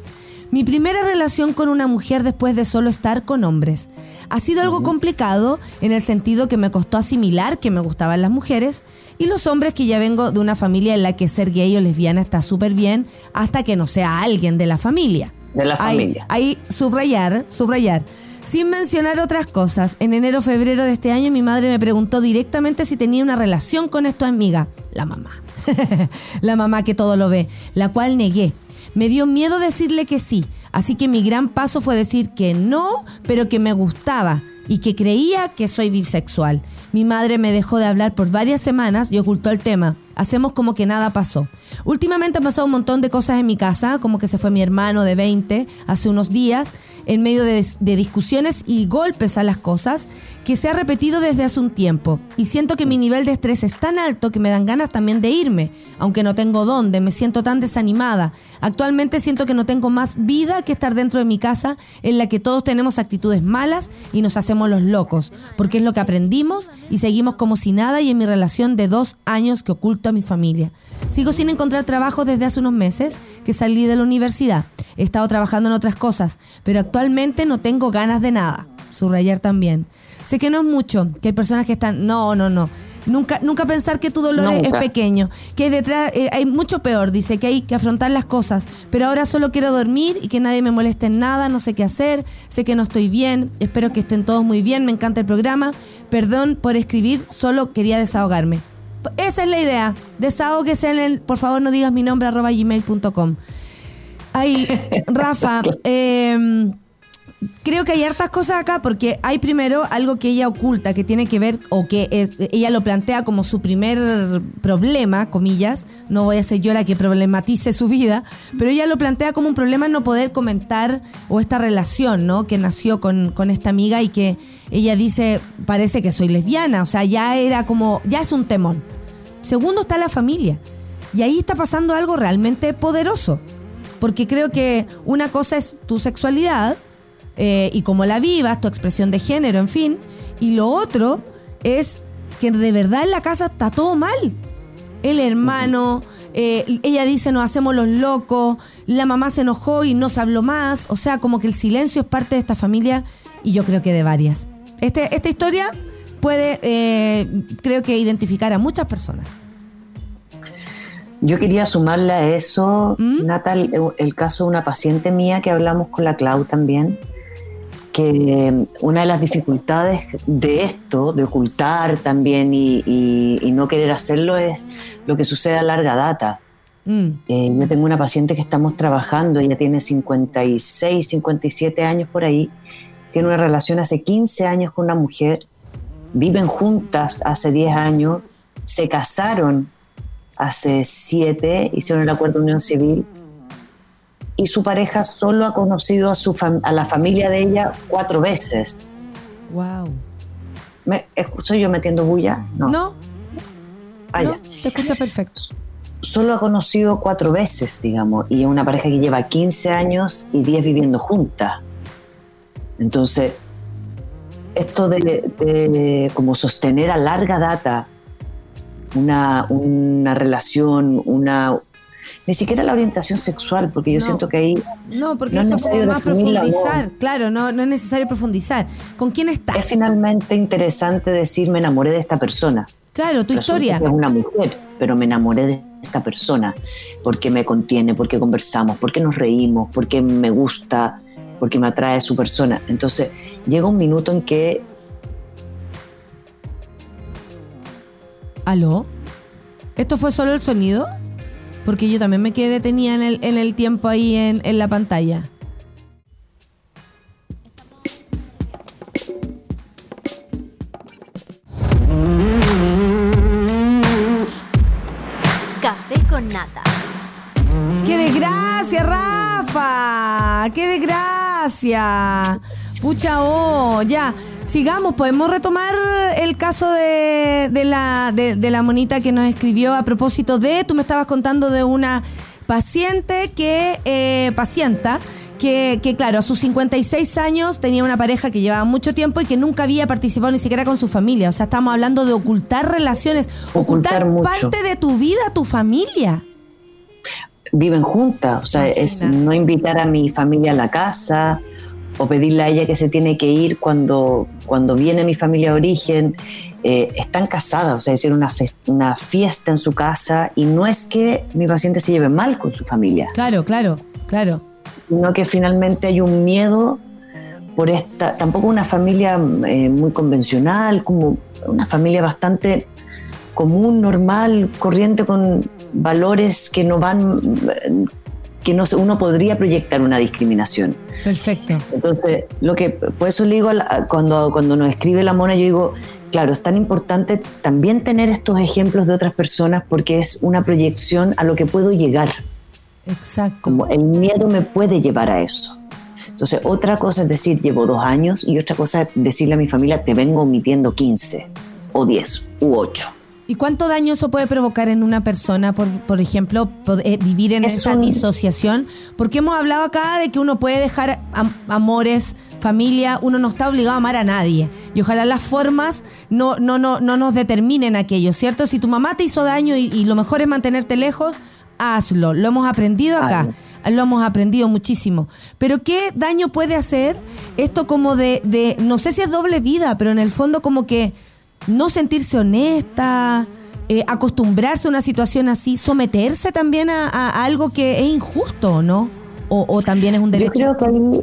Speaker 2: Mi primera relación con una mujer después de solo estar con hombres. Ha sido algo complicado en el sentido que me costó asimilar que me gustaban las mujeres y los hombres que ya vengo de una familia en la que ser gay o lesbiana está súper bien hasta que no sea alguien de la familia.
Speaker 3: De la
Speaker 2: Ahí-
Speaker 3: familia.
Speaker 2: Ahí, subrayar, subrayar. Sin mencionar otras cosas, en enero febrero de este año mi madre me preguntó directamente si tenía una relación con esta amiga, la mamá. la mamá que todo lo ve, la cual negué. Me dio miedo decirle que sí, así que mi gran paso fue decir que no, pero que me gustaba y que creía que soy bisexual. Mi madre me dejó de hablar por varias semanas y ocultó el tema. Hacemos como que nada pasó. Últimamente han pasado un montón de cosas en mi casa, como que se fue mi hermano de 20 hace unos días, en medio de, de discusiones y golpes a las cosas, que se ha repetido desde hace un tiempo. Y siento que mi nivel de estrés es tan alto que me dan ganas también de irme, aunque no tengo dónde, me siento tan desanimada. Actualmente siento que no tengo más vida que estar dentro de mi casa en la que todos tenemos actitudes malas y nos hacemos los locos, porque es lo que aprendimos y seguimos como si nada y en mi relación de dos años que oculto a mi familia. Sigo sin encontrar trabajo desde hace unos meses que salí de la universidad. He estado trabajando en otras cosas, pero actualmente no tengo ganas de nada. Subrayar también. Sé que no es mucho, que hay personas que están, no, no, no. Nunca, nunca pensar que tu dolor es- pequeño, que hay detrás eh, hay mucho peor, dice que hay que afrontar las cosas, pero ahora solo quiero dormir y que nadie me moleste en nada, no sé qué hacer, sé que no estoy bien, espero que estén todos muy bien, me encanta el programa, perdón por escribir, solo quería desahogarme. Esa es la idea, desahóguese en el, por favor no digas mi nombre arroba gmail.com. Ahí, Rafa, eh, creo que hay hartas cosas acá porque hay primero algo que ella oculta que tiene que ver o que ella lo plantea como su primer problema, comillas, no voy a ser yo la que problematice su vida, pero ella lo plantea como un problema no poder comentar o esta relación, ¿no? Que nació con, con esta amiga y que ella dice, parece que soy lesbiana, o sea, ya era como, ya es un temón. Segundo está la familia. Y ahí está pasando algo realmente poderoso. Porque creo que una cosa es tu sexualidad eh, y cómo la vivas, tu expresión de género, en fin. Y lo otro es que de verdad en la casa está todo mal. El hermano, eh, ella dice nos hacemos los locos, la mamá se enojó y no se habló más. O sea, como que el silencio es parte de esta familia y yo creo que de varias. Este, esta historia puede, eh, creo que, identificar a muchas personas.
Speaker 3: Yo quería sumarle a eso, Natal, el, el caso de una paciente mía que hablamos con la Clau también, que una de las dificultades de esto, de ocultar también y, y- y no querer hacerlo, es lo que sucede a larga data.
Speaker 2: Mm,
Speaker 3: Eh, yo tengo una paciente que estamos trabajando, ella tiene 56, 57 años por ahí, tiene una relación hace 15 años con una mujer, viven juntas hace 10 años, se casaron hace 7, hicieron el acuerdo de unión civil y su pareja solo ha conocido a, su a la familia de ella cuatro veces.
Speaker 2: wow.
Speaker 3: ¿Me, ¿Soy yo metiendo bulla? No.
Speaker 2: No,
Speaker 3: Ah,
Speaker 2: no, te escucha perfecto.
Speaker 3: solo ha conocido cuatro veces, digamos, y es una pareja que lleva 15 años y 10 viviendo juntas. Entonces, esto de, de como sostener a larga data una, una relación, una... Ni siquiera la orientación sexual, porque yo
Speaker 2: No.
Speaker 3: siento que ahí
Speaker 2: No, porque
Speaker 3: No es
Speaker 2: eso es como
Speaker 3: necesario
Speaker 2: más profundizar. Claro, no, no es necesario profundizar. ¿Con quién estás?
Speaker 3: es finalmente interesante decir me enamoré de esta persona.
Speaker 2: Claro, tu
Speaker 3: Resulta
Speaker 2: historia.
Speaker 3: que Es una mujer, pero me enamoré de esta persona porque me contiene, porque conversamos, porque nos reímos, porque me gusta, porque me atrae su persona. Entonces llega un minuto en que
Speaker 2: ¿Aló? ¿Esto fue solo el sonido? Porque yo también me quedé detenida en el, en el tiempo ahí en, en la pantalla.
Speaker 1: Café con nata.
Speaker 2: ¡Qué desgracia, Rafa! ¡Qué desgracia! Pucha, oh, ya. Sigamos, podemos retomar el caso de, de la, de, de la monita que nos escribió a propósito de, tú me estabas contando de una paciente que, eh, pacienta, que, que claro, a sus 56 años tenía una pareja que llevaba mucho tiempo y que nunca había participado ni siquiera con su familia. O sea, estamos hablando de ocultar relaciones, ocultar, parte de tu vida a tu familia.
Speaker 3: viven juntas, o sea, es no invitar a mi familia a la casa o pedirle a ella que se tiene que ir cuando, cuando viene mi familia de origen. Eh, están casadas, o sea, hicieron una, una fiesta en su casa y no es que mi paciente se lleve mal con su familia,
Speaker 2: Claro, claro, claro.
Speaker 3: sino que finalmente hay un miedo por esta, tampoco una familia eh, muy convencional, como una familia bastante común, normal, corriente, con valores que no van, que no uno podría proyectar una discriminación.
Speaker 2: Perfecto.
Speaker 3: Entonces, lo que, por eso le digo, cuando, cuando nos escribe la mona, yo digo, claro, es tan importante también tener estos ejemplos de otras personas porque es una proyección a lo que puedo llegar
Speaker 2: Exacto.
Speaker 3: como el miedo me puede llevar a eso. Entonces, otra cosa es decir, llevo dos años y otra cosa es decirle a mi familia, te vengo omitiendo 15 o 10 u 8.
Speaker 2: ¿Y cuánto daño eso puede provocar en una persona, por, por ejemplo, eh, vivir en
Speaker 3: Es
Speaker 2: esa
Speaker 3: un-
Speaker 2: disociación? Porque hemos hablado acá de que uno puede dejar am- amores, familia, uno no está obligado a amar a nadie. Y ojalá las formas no, no, no, no nos determinen aquello, ¿cierto? Si tu mamá te hizo daño y, y lo mejor es mantenerte lejos, hazlo. Lo hemos aprendido acá. Lo hemos aprendido muchísimo. Pero ¿qué daño puede hacer esto como de, de, no sé si es doble vida, pero en el fondo como que no sentirse honesta, eh, acostumbrarse a una situación así, someterse también a, a algo que es injusto, ¿no? O, o también es un
Speaker 3: Yo
Speaker 2: derecho.
Speaker 3: creo que ahí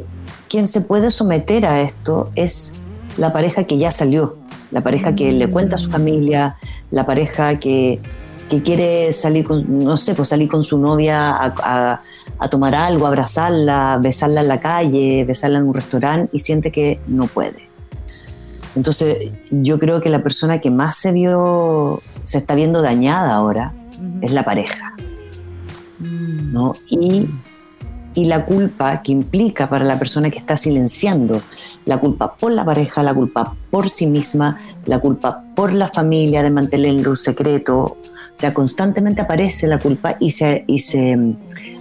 Speaker 3: quien se puede someter a esto es la pareja que ya salió, la pareja que le cuenta a su familia, la pareja que, que quiere salir con, no sé, pues salir con su novia a, a- a tomar algo, abrazarla, besarla en la calle, besarla en un restaurante y siente que no puede. Entonces, yo creo que la persona que más se vio, se está viendo dañada ahora es la pareja. ¿no? Y, y la culpa que implica para la persona que está silenciando, la culpa por la pareja, la culpa por sí misma, la culpa por la familia de mantenerlo secreto. O sea, constantemente aparece la culpa y se, y se mm,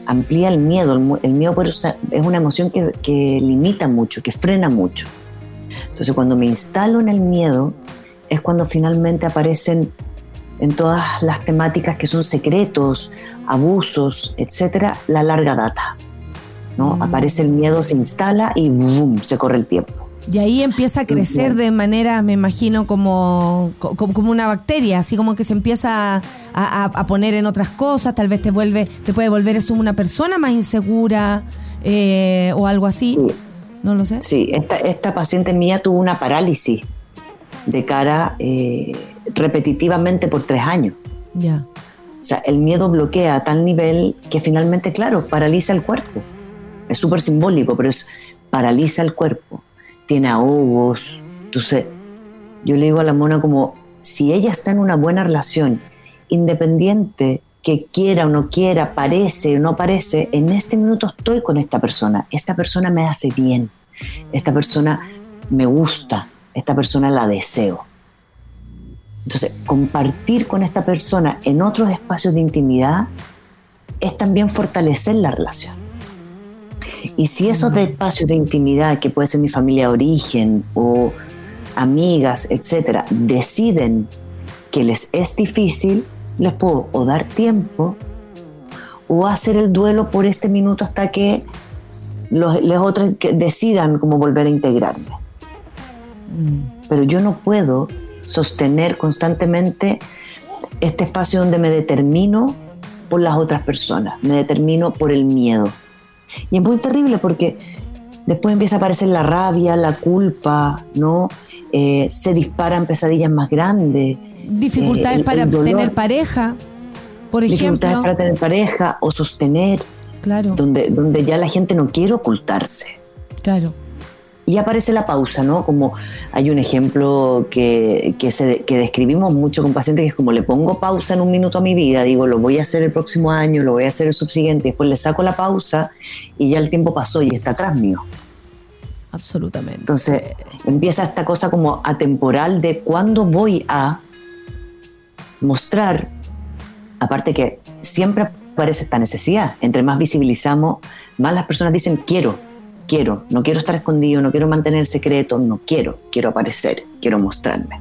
Speaker 3: amplía el miedo. El, miedo por es una emoción que, que limita mucho, que frena mucho. Entonces, cuando me instalo en el miedo, es cuando finalmente aparecen en todas las temáticas que son secretos, abusos, etcétera, la larga data. ¿no? Aparece el miedo, se instala y ¡boom! se corre el tiempo.
Speaker 2: Y ahí empieza a crecer de manera, me imagino, como, co- como, como una bacteria, así como que se empieza a, a- a poner en otras cosas, tal vez te vuelve, te puede volver eso una persona más insegura eh, o algo así.
Speaker 3: Sí.
Speaker 2: No lo sé.
Speaker 3: Sí, esta, esta paciente mía tuvo una parálisis de cara eh, repetitivamente por tres años.
Speaker 2: Ya.
Speaker 3: O sea, el miedo bloquea a tal nivel que finalmente, claro, paraliza el cuerpo. Es súper simbólico, pero es paraliza el cuerpo. Tiene ahogos. Entonces, yo le digo a la mona como, si ella está en una buena relación, independiente que quiera o no quiera, parece o no parece, en este minuto estoy con esta persona. Esta persona me hace bien. Esta persona me gusta. Esta persona la deseo. Entonces, compartir con esta persona en otros espacios de intimidad es también fortalecer la relación. Y si esos de espacios de intimidad, que puede ser mi familia de origen o amigas, etcétera, deciden que les es difícil, les puedo o dar tiempo o hacer el duelo por este minuto hasta que los, los otros que decidan cómo volver a integrarme. Pero yo no puedo sostener constantemente este espacio donde me determino por las otras personas, me determino por el miedo. Y es muy terrible porque después empieza a aparecer la rabia, la culpa, ¿no? Eh, se disparan pesadillas más grandes.
Speaker 2: Dificultades
Speaker 3: Eh, el-
Speaker 2: para
Speaker 3: el
Speaker 2: tener pareja, por
Speaker 3: Dificultades
Speaker 2: ejemplo.
Speaker 3: para tener pareja o sostener,
Speaker 2: Claro,
Speaker 3: donde, donde ya la gente no quiere ocultarse.
Speaker 2: claro.
Speaker 3: Y aparece la pausa, ¿no? Como hay un ejemplo que, que, se, que describimos mucho con pacientes que es como le pongo pausa en un minuto a mi vida, digo, lo voy a hacer el próximo año, lo voy a hacer el subsiguiente, después le saco la pausa y ya el tiempo pasó y está atrás mío.
Speaker 2: Absolutamente.
Speaker 3: Entonces empieza esta cosa como atemporal de cuándo voy a mostrar, aparte que siempre aparece esta necesidad, entre más visibilizamos, más las personas dicen quiero, quiero, no quiero estar escondido, no quiero mantener el secreto, no quiero, quiero aparecer, quiero mostrarme.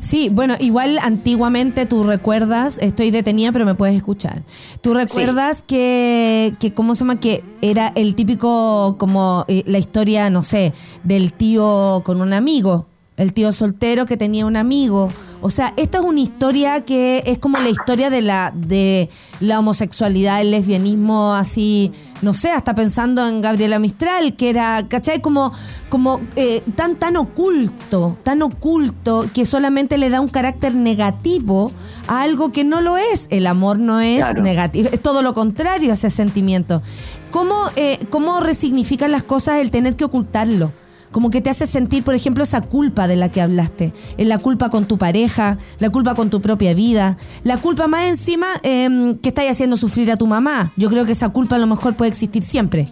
Speaker 2: Sí, bueno, igual antiguamente tú recuerdas, estoy detenida pero me puedes escuchar. Tú recuerdas que, que, ¿cómo se llama? Que era el típico, como eh, la historia, no sé, del tío con un amigo, el tío soltero que tenía un amigo. O sea, esta es una historia que es como la historia de la, de la homosexualidad, el lesbianismo, así, no sé, hasta pensando en Gabriela Mistral, que era, ¿cachai? Como, como eh, tan, tan oculto, tan oculto, que solamente le da un carácter negativo a algo que no lo es. El amor no es
Speaker 3: Claro.
Speaker 2: negativo, es todo lo contrario a ese sentimiento. ¿Cómo, eh, ¿Cómo resignifican las cosas el tener que ocultarlo? Como que te hace sentir, por ejemplo, esa culpa de la que hablaste. Eh, La culpa con tu pareja, la culpa con tu propia vida, la culpa más encima eh, que estás haciendo sufrir a tu mamá. Yo creo que esa culpa a lo mejor puede existir siempre.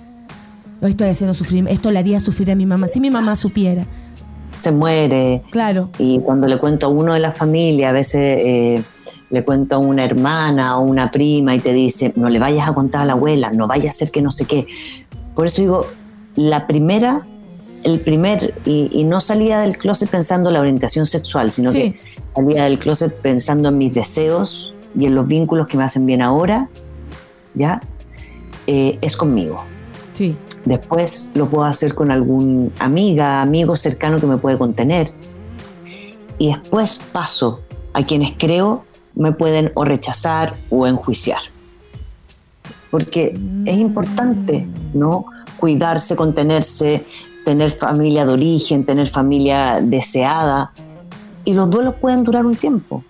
Speaker 2: Estoy haciendo sufrir, esto le haría sufrir a mi mamá. Si mi mamá supiera.
Speaker 3: Se muere,
Speaker 2: Claro.
Speaker 3: y cuando le cuento a uno de la familia, a veces eh, le cuento a una hermana o una prima y te dice, no le vayas a contar a la abuela, no vaya a ser que no sé qué. Por eso digo, la primera, el primer, y, y no salía del closet pensando en la orientación sexual, sino
Speaker 2: Sí.
Speaker 3: que salía del closet pensando en mis deseos y en los vínculos que me hacen bien ahora, ¿ya? Eh, es conmigo.
Speaker 2: Sí.
Speaker 3: Después lo puedo hacer con algún amiga, amigo cercano que me puede contener. Y después paso a quienes creo me pueden o rechazar o enjuiciar. Porque es importante, ¿no? Cuidarse, contenerse, tener familia de origen, tener familia deseada. Y los duelos pueden durar un tiempo.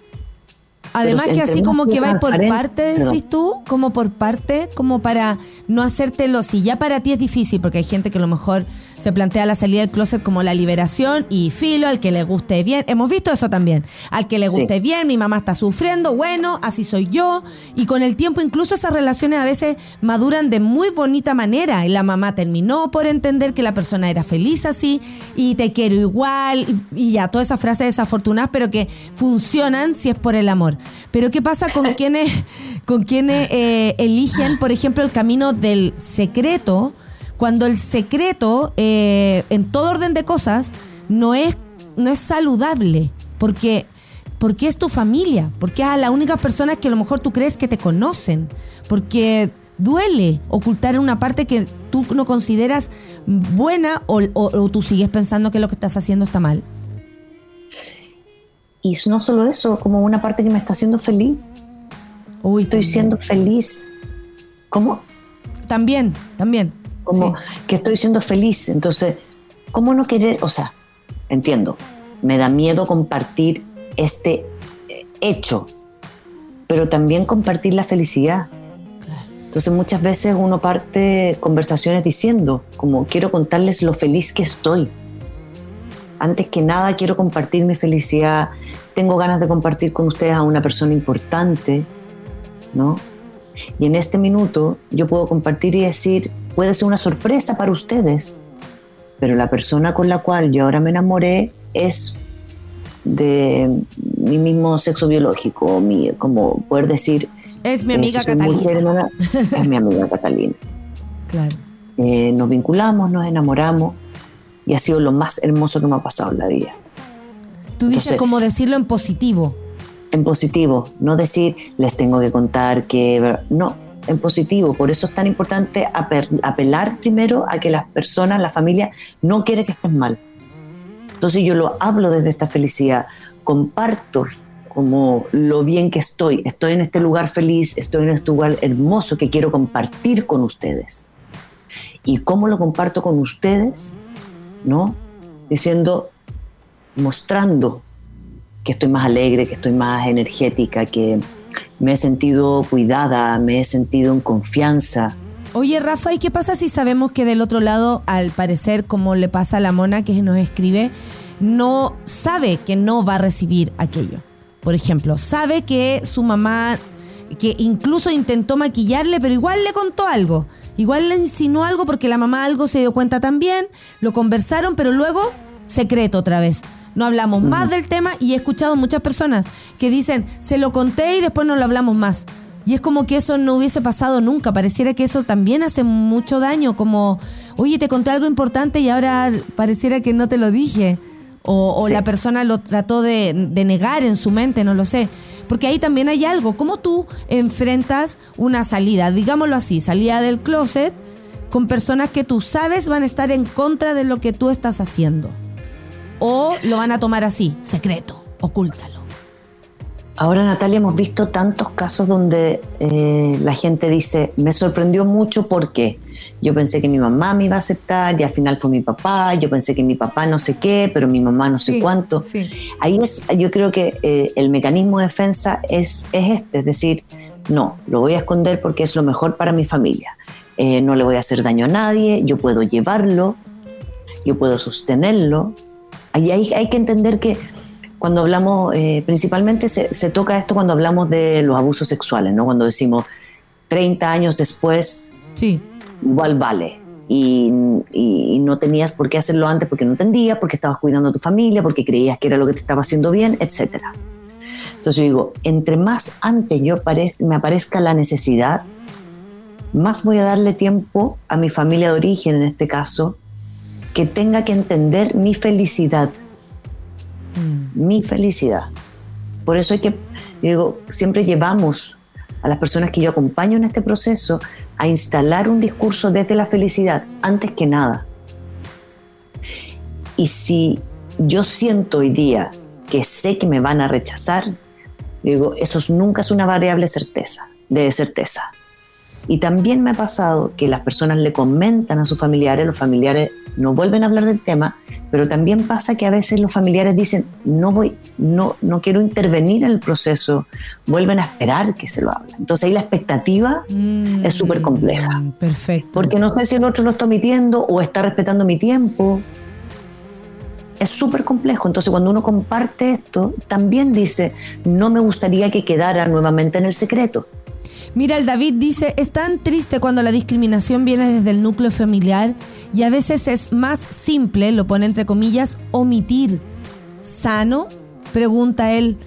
Speaker 2: Además que así como que vais por parte, decís tú, como por parte, como para no hacértelo. Si ya para ti es difícil, porque hay gente que a lo mejor se plantea la salida del closet como la liberación y filo, al que le guste bien. Hemos visto eso también. Al que le
Speaker 3: Sí.
Speaker 2: guste bien, mi mamá está sufriendo, bueno, así soy yo. Y con el tiempo incluso esas relaciones a veces maduran de muy bonita manera. Y la mamá terminó por entender que la persona era feliz así y te quiero igual y, y ya, todas esas frases desafortunadas, pero que funcionan si es por el amor. Pero ¿qué pasa con quienes, con quienes eh, eligen, por ejemplo, el camino del secreto? Cuando el secreto, eh, en todo orden de cosas, no es, no es saludable, porque, porque es tu familia, porque es a las únicas personas que a lo mejor tú crees que te conocen, porque duele ocultar una parte que tú no consideras buena o, o- o tú sigues pensando que lo que estás haciendo está mal.
Speaker 3: Y no solo eso, como una parte que me está haciendo feliz.
Speaker 2: Uy,
Speaker 3: Estoy
Speaker 2: también.
Speaker 3: siendo feliz. ¿Cómo?
Speaker 2: También, también.
Speaker 3: Como
Speaker 2: sí.
Speaker 3: que estoy siendo feliz. Entonces, ¿cómo no querer? O sea, entiendo, me da miedo compartir este eh, hecho, pero también compartir la felicidad. Entonces muchas veces uno parte conversaciones diciendo, como quiero contarles lo feliz que estoy. Antes que nada quiero compartir mi felicidad, tengo ganas de compartir con ustedes a una persona importante, ¿no? Y en este minuto yo puedo compartir y decir, puede ser una sorpresa para ustedes, pero la persona con la cual yo ahora me enamoré es de mi mismo sexo biológico, mi, como poder decir,
Speaker 2: Es mi
Speaker 3: eh,
Speaker 2: amiga
Speaker 3: mujer,
Speaker 2: Catalina.
Speaker 3: hermana, es mi amiga Catalina.
Speaker 2: Claro.
Speaker 3: Eh, nos vinculamos, nos enamoramos y ha sido lo más hermoso que me ha pasado en la vida.
Speaker 2: Tú dices
Speaker 3: Entonces-
Speaker 2: como decirlo en positivo.
Speaker 3: En positivo, no decir les tengo que contar que... No, en positivo. Por eso es tan importante ape- apelar primero a que las personas, la familia, no quiere que estés mal. Entonces yo lo hablo desde esta felicidad, comparto como lo bien que estoy, estoy en este lugar feliz, estoy en este lugar hermoso que quiero compartir con ustedes. ¿Y cómo lo comparto con ustedes? ¿No? Diciendo, mostrando que estoy más alegre, que estoy más energética, que me he sentido cuidada, me he sentido en confianza.
Speaker 2: Oye, Rafa, ¿y qué pasa si sabemos que del otro lado, al parecer, como le pasa a la mona que nos escribe, no sabe que no va a recibir aquello? Por ejemplo, sabe que su mamá, que incluso intentó maquillarle, pero igual le contó algo. Igual le insinuó algo porque la mamá algo se dio cuenta también, lo conversaron, pero luego secreto otra vez. No hablamos más del tema y he escuchado muchas personas que dicen, se lo conté y después no lo hablamos más. Y es como que eso no hubiese pasado nunca. Pareciera que eso también hace mucho daño. Como, oye, te conté algo importante y ahora pareciera que no te lo dije. O, o
Speaker 3: Sí.
Speaker 2: la persona lo trató de, de negar en su mente, no lo sé. Porque ahí también hay algo. ¿Cómo tú enfrentas una salida, digámoslo así, salida del closet con personas que tú sabes van a estar en contra de lo que tú estás haciendo? O lo van a tomar así, secreto, ocúltalo.
Speaker 3: Ahora, Natalia, hemos visto tantos casos donde eh, la gente dice, me sorprendió mucho porque yo pensé que mi mamá me iba a aceptar y al final fue mi papá, yo pensé que mi papá no sé qué, pero mi mamá no sé
Speaker 2: Sí,
Speaker 3: cuánto.
Speaker 2: sí.
Speaker 3: Ahí es, yo creo que eh, el mecanismo de defensa es, es este, es decir, no, lo voy a esconder porque es lo mejor para mi familia. Eh, no le voy a hacer daño a nadie, yo puedo llevarlo, yo puedo sostenerlo. Ahí hay, hay que entender que cuando hablamos, eh, principalmente se, se toca esto cuando hablamos de los abusos sexuales, ¿no? Cuando decimos 30 años después,
Speaker 2: Sí.
Speaker 3: igual vale. Y, y- y no tenías por qué hacerlo antes porque no entendías, porque estabas cuidando a tu familia, porque creías que era lo que te estaba haciendo bien, etc. Entonces yo digo, entre más antes yo me aparezca la necesidad, más voy a darle tiempo a mi familia de origen, en este caso, que tenga que entender mi felicidad. Mi felicidad. Por eso hay que, digo, siempre llevamos a las personas que yo acompaño en este proceso a instalar un discurso desde la felicidad, antes que nada. Y si yo siento hoy día que sé que me van a rechazar, digo, eso nunca es una variable certeza, de certeza. Y también me ha pasado que las personas le comentan a sus familiares, los familiares no vuelven a hablar del tema, Pero también pasa que a veces los familiares dicen, no voy, no, no quiero intervenir en el proceso, vuelven a esperar que se lo hable. Entonces ahí la expectativa es súper compleja.
Speaker 2: Mm, Perfecto.
Speaker 3: Porque no sé si el otro lo está omitiendo o está respetando mi tiempo. Es súper complejo. Entonces cuando uno comparte esto, también dice, no me gustaría que quedara nuevamente en el secreto.
Speaker 2: Mira, el David dice, es tan triste cuando la discriminación viene desde el núcleo familiar y a veces es más simple, lo pone entre comillas, omitir. ¿Sano? Pregunta él.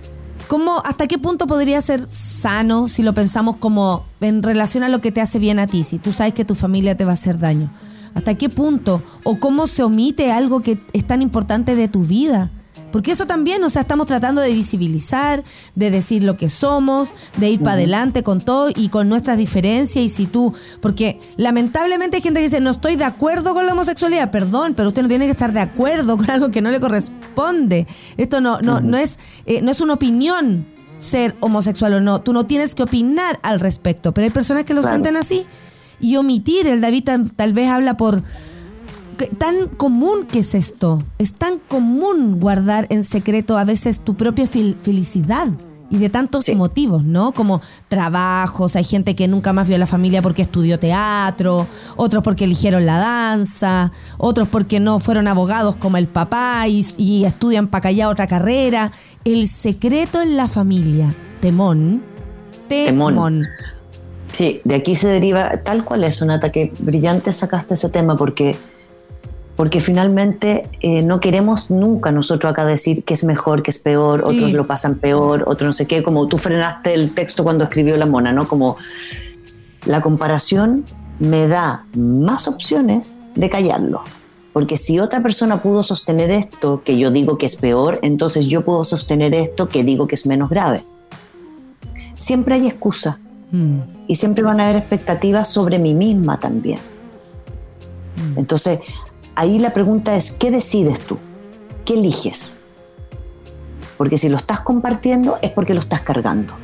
Speaker 2: ¿Cómo, ¿Hasta qué punto podría ser sano si lo pensamos como en relación a lo que te hace bien a ti? Si tú sabes que tu familia te va a hacer daño. ¿Hasta qué punto? ¿O cómo se omite algo que es tan importante de tu vida? Porque eso también, o sea, estamos tratando de visibilizar, de decir lo que somos, de ir para adelante con todo y con nuestras diferencias. Y si tú, porque lamentablemente hay gente que dice, no estoy de acuerdo con la homosexualidad, perdón, pero usted no tiene que estar de acuerdo con algo que no le corresponde. Esto no, no, no, es, eh, no es una opinión ser homosexual o no. Tú no tienes que opinar al respecto, pero hay personas que lo
Speaker 3: Claro.
Speaker 2: sienten así. Y omitir, el David tal, tal vez habla por tan común que es esto. Es tan común guardar en secreto a veces tu propia fel- felicidad. Y de tantos
Speaker 3: Sí.
Speaker 2: motivos, ¿no? Como trabajos, hay gente que nunca más vio a la familia porque estudió teatro, otros porque eligieron la danza, otros porque no fueron abogados como el papá y, y estudian para allá otra carrera. El secreto en la familia, temón, temón.
Speaker 3: Temón. Sí, de aquí se deriva, tal cual es, un ataque brillante sacaste ese tema porque, porque finalmente eh, no queremos nunca nosotros acá decir que es mejor, que es peor,
Speaker 2: Sí.
Speaker 3: otros lo pasan peor, otros no sé qué, como tú frenaste el texto cuando escribió la mona, ¿no? Como la comparación me da más opciones de callarlo. Porque si otra persona pudo sostener esto que yo digo que es peor, entonces yo puedo sostener esto que digo que es menos grave. Siempre hay excusa
Speaker 2: Mm,
Speaker 3: y siempre van a haber expectativas sobre mí misma también. Entonces, ahí la pregunta es, ¿qué decides tú? ¿Qué eliges? Porque si lo estás compartiendo es porque lo estás cargando.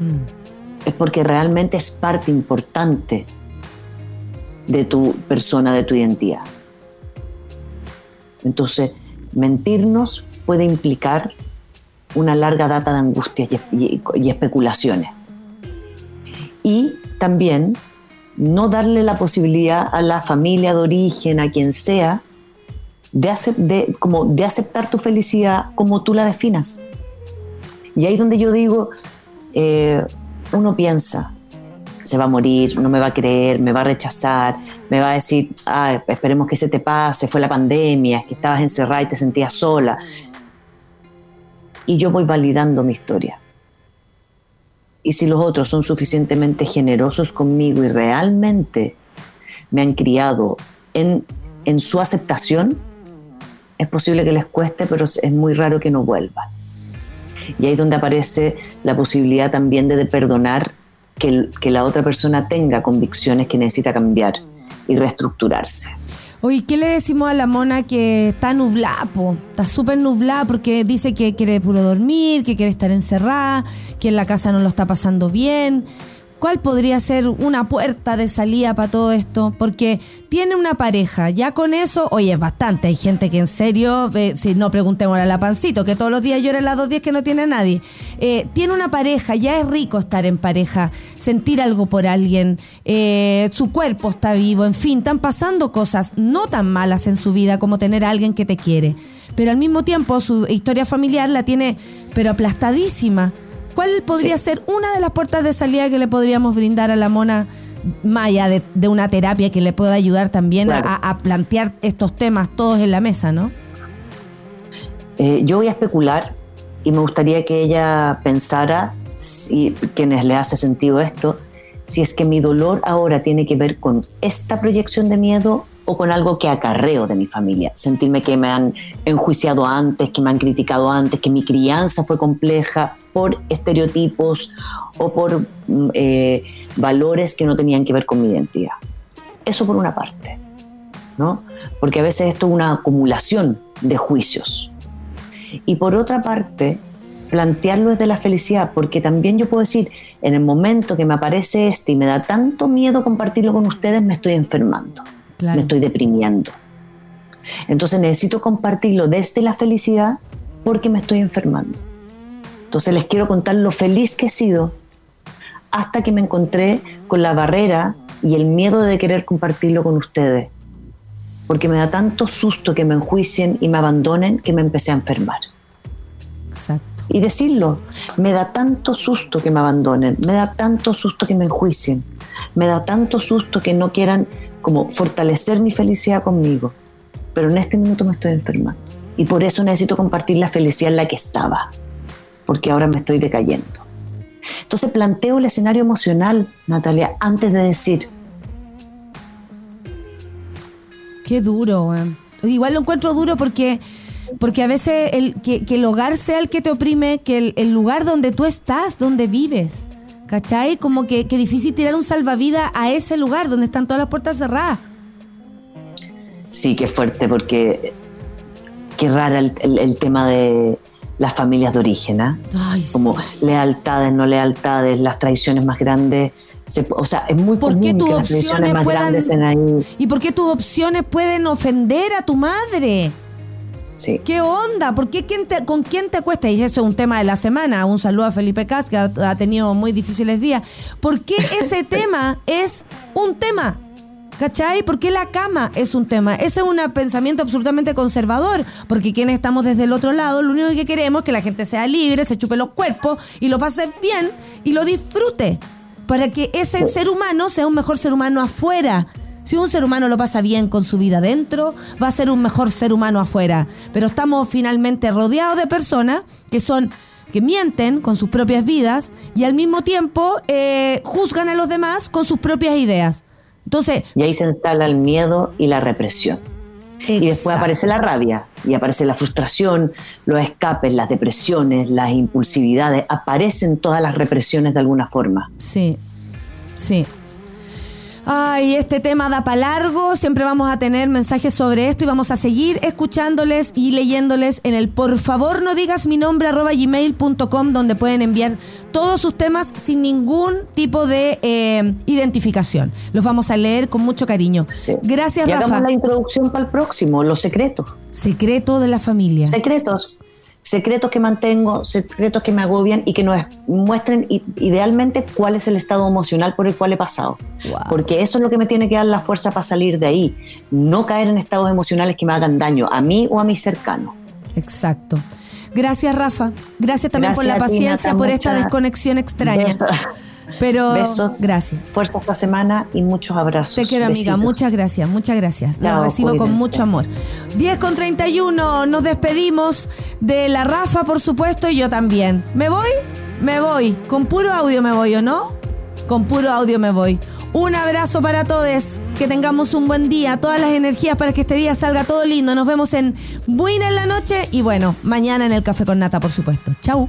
Speaker 2: mm.
Speaker 3: Es porque realmente es parte importante de tu persona, de tu identidad. Entonces, mentirnos puede implicar una larga data de angustias y, y- y especulaciones. Y también no darle la posibilidad a la familia de origen, a quien sea, de, como de aceptar tu felicidad como tú la definas. Y ahí es donde yo digo, eh, uno piensa, se va a morir, no me va a creer, me va a rechazar, me va a decir, "Ah, esperemos que se te pase, fue la pandemia, es que estabas encerrada y te sentías sola. Y yo voy validando mi historia. Y si los otros son suficientemente generosos conmigo y realmente me han criado en, en su aceptación, es posible que les cueste, pero es muy raro que no vuelvan. Y ahí es donde aparece la posibilidad también de, perdonar que, que la otra persona tenga convicciones que necesita cambiar y reestructurarse.
Speaker 2: Oye, ¿qué le decimos a la mona que está nublada, po? Está súper nublada porque dice que quiere puro dormir, que quiere estar encerrada, que en la casa no lo está pasando bien. ¿Cuál podría ser una puerta de salida para todo esto? Porque tiene una pareja, ya con eso, oye, es bastante. Hay gente que en serio, si no preguntemos a la pancito, que todos los días llora en las dos días que no tiene a nadie. Eh, tiene una pareja, ya es rico estar en pareja, sentir algo por alguien, eh, su cuerpo está vivo, en fin, están pasando cosas no tan malas en su vida como tener a alguien que te quiere. Pero al mismo tiempo su historia familiar la tiene, pero aplastadísima. ¿Cuál podría ser una de las puertas de salida que le podríamos brindar a la mona Maya de, de una terapia que le pueda ayudar también a-
Speaker 3: Claro.
Speaker 2: a, a plantear estos temas todos en la mesa, ¿no?
Speaker 3: Eh, yo voy a especular y me gustaría que ella pensara, si quienes le hace sentido esto, si es que mi dolor ahora tiene que ver con esta proyección de miedo o con algo que acarreo de mi familia. Sentirme que me han enjuiciado antes, que me han criticado antes, que mi crianza fue compleja por estereotipos o por mm, eh, valores que no tenían que ver con mi identidad. Eso por una parte, ¿no? Porque a veces esto es una acumulación de juicios. Y por otra parte, plantearlo desde la felicidad, porque también yo puedo decir, en el momento que me aparece este y me da tanto miedo compartirlo con ustedes, me estoy enfermando,
Speaker 2: Claro.
Speaker 3: me estoy deprimiendo. Entonces necesito compartirlo desde la felicidad porque me estoy enfermando. Entonces les quiero contar lo feliz que he sido hasta que me encontré con la barrera y el miedo de querer compartirlo con ustedes. Porque me da tanto susto que me enjuicien y me abandonen que me empecé a enfermar.
Speaker 2: Exacto.
Speaker 3: Y decirlo, me da tanto susto que me abandonen, me da tanto susto que me enjuicien, me da tanto susto que no quieran como fortalecer mi felicidad conmigo. Pero en este minuto me estoy enfermando. Y por eso necesito compartir la felicidad en la que estaba. Porque ahora me estoy decayendo. Entonces planteo el escenario emocional, Natalia, antes de decir,
Speaker 2: Qué duro, weón. Igual lo encuentro duro porque, porque a veces el, que, que el hogar sea el que te oprime, que el, el lugar donde tú estás, donde vives. ¿Cachai? Como que, que difícil tirar un salvavidas a ese lugar donde están todas las puertas cerradas.
Speaker 3: sí, qué fuerte, porque qué rara el, el- el tema de las familias de origen, ¿ah?
Speaker 2: Ay, sí.
Speaker 3: Como lealtades, no lealtades, las traiciones más grandes. Se- o sea, es muy
Speaker 2: ¿Por
Speaker 3: común
Speaker 2: qué
Speaker 3: que
Speaker 2: tus
Speaker 3: las traiciones
Speaker 2: opciones
Speaker 3: más
Speaker 2: puedan-
Speaker 3: grandes estén ahí.
Speaker 2: ¿Y por qué tus opciones pueden ofender a tu madre?
Speaker 3: Sí.
Speaker 2: ¿Qué onda? ¿Por qué quién te- con quién te cuesta? Y eso es un tema de la semana. Un saludo a Felipe Cas, que ha, ha tenido muy difíciles días. ¿Por qué ese tema es un tema? ¿Cachai? ¿Por qué la cama es un tema? Ese es un pensamiento absolutamente conservador, porque quienes estamos desde el otro lado, lo único que queremos es que la gente sea libre, se chupe los cuerpos y lo pase bien y lo disfrute, para que ese ser humano sea un mejor ser humano afuera. Si un ser humano lo pasa bien con su vida dentro, va a ser un mejor ser humano afuera. Pero estamos finalmente rodeados de personas que son que mienten con sus propias vidas y al mismo tiempo eh, juzgan a los demás con sus propias ideas. Entonces,
Speaker 3: Y ahí se instala el miedo y la represión. Y después aparece la rabia, y aparece la frustración, los escapes, las depresiones, las impulsividades. Aparecen todas las represiones de alguna forma.
Speaker 2: Sí, sí. Ay, este tema da para largo. Siempre vamos a tener mensajes sobre esto y vamos a seguir escuchándoles y leyéndoles en el por favor no digas mi nombre arroba gmail.com donde pueden enviar todos sus temas sin ningún tipo de eh, identificación. Los vamos a leer con mucho cariño.
Speaker 3: Sí.
Speaker 2: Gracias,
Speaker 3: y
Speaker 2: Rafa.
Speaker 3: hagamos la introducción para el próximo, los secretos.
Speaker 2: Secreto de la familia.
Speaker 3: Secretos. Secretos que mantengo, secretos que me agobian y que nos muestren idealmente cuál es el estado emocional por el cual he pasado.
Speaker 2: Wow.
Speaker 3: Porque eso es lo que me tiene que dar la fuerza para salir de ahí. No caer en estados emocionales que me hagan daño a mí o a mis cercanos.
Speaker 2: Exacto. Gracias, Rafa. Gracias también por la
Speaker 3: ti,
Speaker 2: paciencia,
Speaker 3: Nata,
Speaker 2: por esta desconexión extraña. Pero
Speaker 3: Besos.
Speaker 2: gracias.
Speaker 3: Fuerza esta semana y muchos abrazos.
Speaker 2: Te quiero, amiga. Muchas gracias, muchas gracias. Lo
Speaker 3: Chao,
Speaker 2: recibo con mucho amor. 10 con 31, nos despedimos de la Rafa, por supuesto, y yo también. ¿Me voy? Me voy. Con puro audio me voy, ¿o no? Con puro audio me voy. Un abrazo para todos, que tengamos un buen día, todas las energías para que este día salga todo lindo. Nos vemos en Buena en la noche y bueno, mañana en el Café con Nata, por supuesto. Chau.